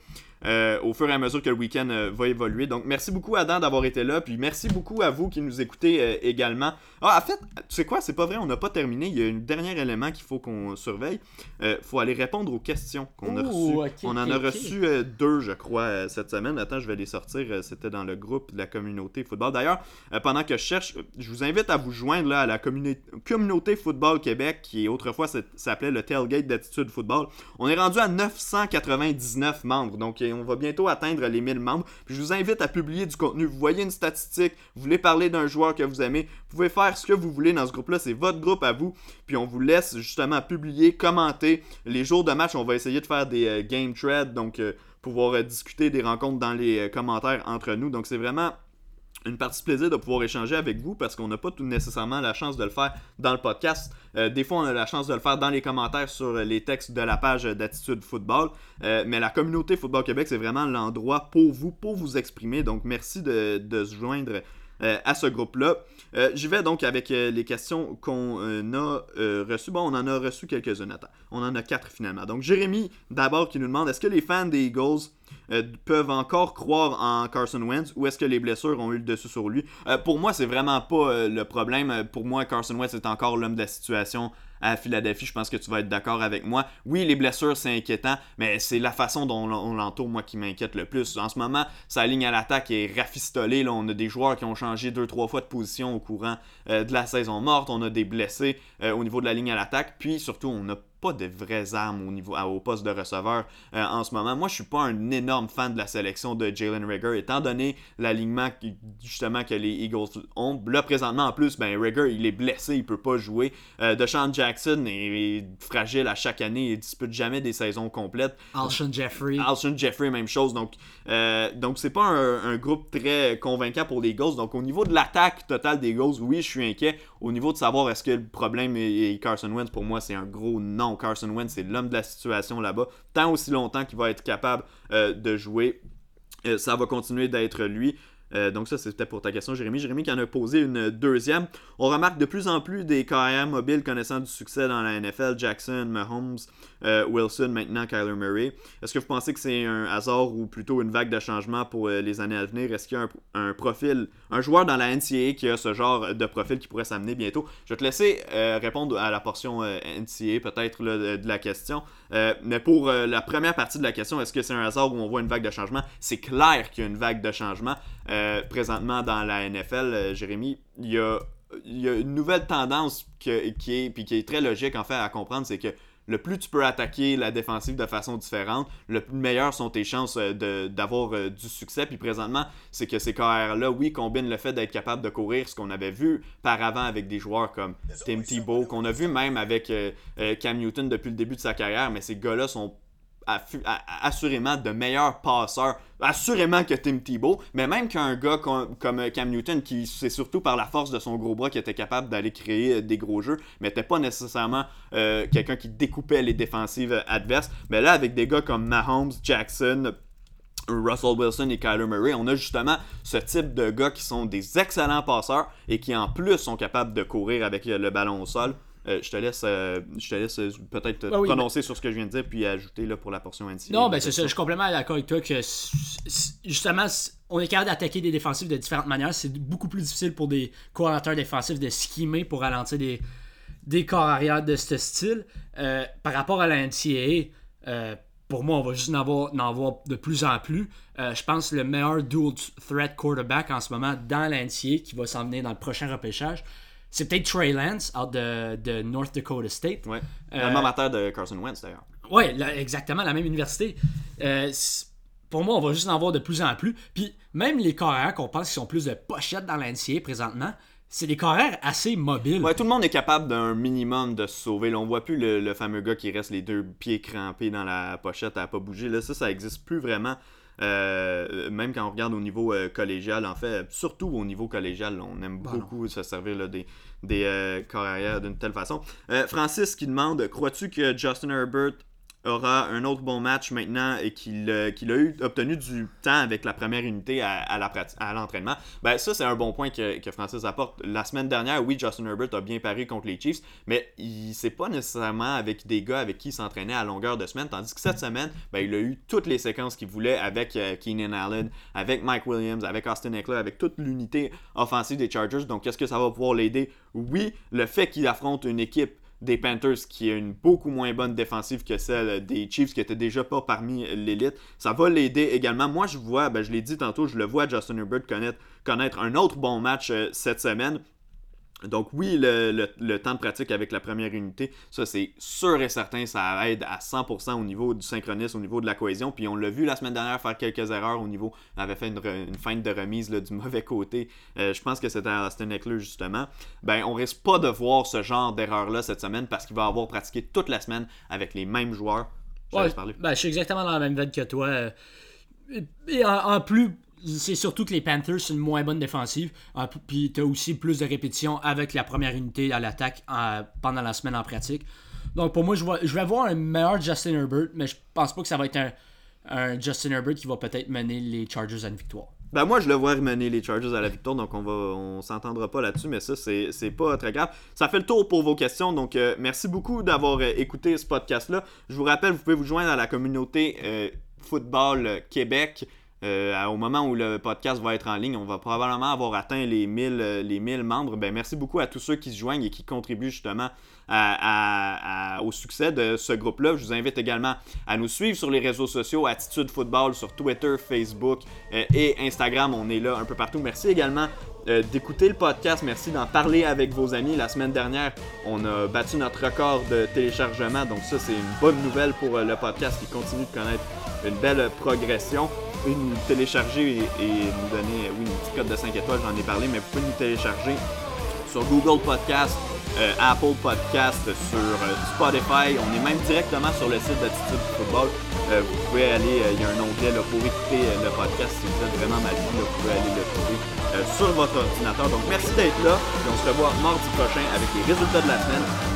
euh, au fur et à mesure que le week-end euh, va évoluer. Donc, merci beaucoup, Adam, d'avoir été là. Puis, merci beaucoup à vous qui nous écoutez euh, également. Ah, fait, tu sais quoi, c'est pas vrai, on n'a pas terminé. Il y a un dernier élément qu'il faut qu'on surveille. Il faut aller répondre aux questions qu'on a reçues. on en a reçu deux, je crois, cette semaine. Attends, je vais les sortir. C'était dans le groupe de la communauté football. D'ailleurs, pendant que je cherche, je vous invite à vous joindre là, à la communauté football Québec, qui autrefois s'appelait le Tailgate d'Attitude Football. On est rendu à 999 membres, donc on va bientôt atteindre les 1000 membres. Puis je vous invite à publier du contenu. Vous voyez une statistique, vous voulez parler d'un joueur que vous aimez, vous pouvez faire ce que vous voulez dans ce groupe-là, c'est votre groupe à vous. Puis on vous laisse justement publier, commenter. Les jours de match, on va essayer de faire des euh, game threads, donc euh, pouvoir euh, discuter des rencontres dans les commentaires entre nous. Donc c'est vraiment une partie de plaisir de pouvoir échanger avec vous parce qu'on n'a pas tout nécessairement la chance de le faire dans le podcast. Euh, des fois, on a la chance de le faire dans les commentaires sur les textes de la page d'Attitude Football. Euh, mais la communauté Football Québec, c'est vraiment l'endroit pour vous, pour vous exprimer. Donc, merci de, se joindre euh, à ce groupe-là. J'y vais donc avec les questions qu'on a reçues. Bon, on en a reçu quelques-unes. On en a quatre finalement. Donc, Jérémy, d'abord, qui nous demande est-ce que les fans des Eagles peuvent encore croire en Carson Wentz ou est-ce que les blessures ont eu le dessus sur lui Pour moi, c'est vraiment pas le problème. Pour moi, Carson Wentz est encore l'homme de la situation à Philadelphie. Je pense que tu vas être d'accord avec moi. Oui, les blessures, c'est inquiétant, mais c'est la façon dont on l'entoure, moi, qui m'inquiète le plus. En ce moment, sa ligne à l'attaque est rafistolée. Là. On a des joueurs qui ont changé deux, trois fois de position au courant euh, de la saison morte. On a des blessés euh, au niveau de la ligne à l'attaque. Puis surtout, on a pas de vraies armes au, niveau, au poste de receveur euh, en ce moment. Moi, je suis pas un énorme fan de la sélection de Jalen Rigger, étant donné l'alignement justement que les Eagles ont. Là, présentement, en plus, ben, Rigger, il est blessé, il peut pas jouer. Euh, DeShaun Jackson est, fragile à chaque année, il dispute jamais des saisons complètes. Alshon Jeffrey. Alshon Jeffrey, même chose. Donc, euh, donc c'est pas un, groupe très convaincant pour les Eagles. Donc, au niveau de l'attaque totale des Eagles, oui, je suis inquiet. Au niveau de savoir est-ce que le problème est Carson Wentz, pour moi, c'est un gros non. Carson Wentz, c'est l'homme de la situation là-bas. Tant aussi longtemps qu'il va être capable euh, de jouer, euh, ça va continuer d'être lui. Euh, donc ça, c'était pour ta question, Jérémy. Jérémy qui en a posé une deuxième. On remarque de plus en plus des carrières mobiles connaissant du succès dans la NFL. Jackson, Mahomes, Wilson, maintenant Kyler Murray. Est-ce que vous pensez que c'est un hasard ou plutôt une vague de changement pour les années à venir? Est-ce qu'il y a un, profil, un joueur dans la NCAA qui a ce genre de profil qui pourrait s'amener bientôt? Je vais te laisser répondre à la portion NCAA peut-être de la question. mais pour la première partie de la question, est-ce que c'est un hasard où on voit une vague de changement? C'est clair qu'il y a une vague de changement. Euh, présentement dans la NFL, euh, Jérémy, il y a, une nouvelle tendance qui, est, puis qui est très logique en fait à comprendre, c'est que le plus tu peux attaquer la défensive de façon différente, le plus meilleures sont tes chances euh, d'avoir du succès. Puis présentement, c'est que ces carrières-là, oui, combinent le fait d'être capable de courir, ce qu'on avait vu par avant avec des joueurs comme Tim Tebow, qu'on a vu même avec Cam Newton depuis le début de sa carrière, mais ces gars-là sont assurément de meilleurs passeurs, assurément que Tim Tebow, mais même qu'un gars comme, Cam Newton, qui c'est surtout par la force de son gros bras qui était capable d'aller créer des gros jeux, mais n'était pas nécessairement euh, quelqu'un qui découpait les défensives adverses. Mais là, avec des gars comme Mahomes, Jackson, Russell Wilson et Kyler Murray, on a justement ce type de gars qui sont des excellents passeurs et qui en plus sont capables de courir avec le ballon au sol. Euh, je te laisse, euh, je te laisse euh, peut-être prononcer sur ce que je viens de dire puis ajouter là, pour la portion NCA. Non, ben c'est ça. Je suis complètement d'accord avec toi que justement, on est capable d'attaquer des défensifs de différentes manières. C'est beaucoup plus difficile pour des coordinateurs défensifs de skimmer pour ralentir des, des corps arrière de ce style. par rapport à la NCAA, pour moi, on va juste en avoir, en avoir de plus en plus. je pense que le meilleur dual threat quarterback en ce moment dans la NCAA qui va s'en venir dans le prochain repêchage, c'est peut-être Trey Lance, out de, North Dakota State. Ouais. Euh, le amateur de Carson Wentz, d'ailleurs. Oui, exactement, la même université. Euh, pour moi, on va juste en voir de plus en plus. Puis même les carrières qu'on pense qui sont plus de pochettes dans l'NCA présentement, c'est des carrières assez mobiles. Ouais, tout le monde est capable d'un minimum de se sauver. Là, on voit plus le, fameux gars qui reste les deux pieds crampés dans la pochette à pas bouger. Là, ça, ça existe plus vraiment. Euh, même quand on regarde au niveau euh, collégial, en fait, surtout au niveau collégial, on aime beaucoup se servir des, des euh, carrières d'une telle façon. Francis qui demande Crois-tu que Justin Herbert aura un autre bon match maintenant et qu'il a eu, obtenu du temps avec la première unité à, à l'entraînement, ben ça c'est un bon point que, que, Francis apporte. La semaine dernière, oui, Justin Herbert a bien paru contre les Chiefs, mais il c'est pas nécessairement avec des gars avec qui il s'entraînait à longueur de semaine, tandis que cette semaine, ben, il a eu toutes les séquences qu'il voulait avec euh, Keenan Allen, avec Mike Williams, avec Austin Eckler, avec toute l'unité offensive des Chargers. Donc, est-ce que ça va pouvoir l'aider? Oui, le fait qu'il affronte une équipe des Panthers qui a une beaucoup moins bonne défensive que celle des Chiefs qui était déjà pas parmi l'élite. Ça va l'aider également. Moi, je vois, ben, je l'ai dit tantôt, je le vois Justin Herbert connaître, connaître un autre bon match euh, cette semaine. Donc oui, le, temps de pratique avec la première unité, ça c'est sûr et certain, ça aide à 100% au niveau du synchronisme, au niveau de la cohésion. Puis on l'a vu la semaine dernière faire quelques erreurs au niveau, on avait fait une, une feinte de remise du mauvais côté. Euh, je pense que c'était à Austin Eckler justement. Ben on risque pas de voir ce genre d'erreur-là cette semaine parce qu'il va avoir pratiqué toute la semaine avec les mêmes joueurs. Je, ouais, ben, je suis exactement dans la même veine que toi. Et en plus, c'est surtout que les Panthers, c'est une moins bonne défensive. Ah, puis tu as aussi plus de répétitions avec la première unité à l'attaque pendant la semaine en pratique. Donc pour moi, je, je vais avoir un meilleur Justin Herbert, mais je pense pas que ça va être un, Justin Herbert qui va peut-être mener les Chargers à une victoire. Ben moi, je le vois mener les Chargers à la victoire, donc on va on s'entendra pas là-dessus, mais ça, c'est pas très grave. Ça fait le tour pour vos questions, donc euh, merci beaucoup d'avoir euh, écouté ce podcast-là. Je vous rappelle, vous pouvez vous joindre à la communauté euh, Football Québec. Euh, au moment où le podcast va être en ligne, on va probablement avoir atteint les 1000, euh, les 1000 membres. Ben, merci beaucoup à tous ceux qui se joignent et qui contribuent justement au succès de ce groupe-là. Je vous invite également à nous suivre sur les réseaux sociaux, Attitude Football, sur Twitter, Facebook euh, et Instagram. On est là un peu partout. Merci également d'écouter le podcast. Merci d'en parler avec vos amis. La semaine dernière, on a battu notre record de téléchargement. Donc ça, c'est une bonne nouvelle pour le podcast qui continue de connaître une belle progression pouvez nous télécharger et, nous donner, oui, une petite code de 5 étoiles, j'en ai parlé, mais vous pouvez nous télécharger sur Google Podcast, euh, Apple Podcast, sur euh, Spotify. On est même directement sur le site d'Attitude Football. Euh, vous pouvez aller, il y a un onglet là, pour écouter le podcast. Si vous êtes vraiment mal vous pouvez aller le trouver sur votre ordinateur. Donc merci d'être là. Et on se revoit mardi prochain avec les résultats de la semaine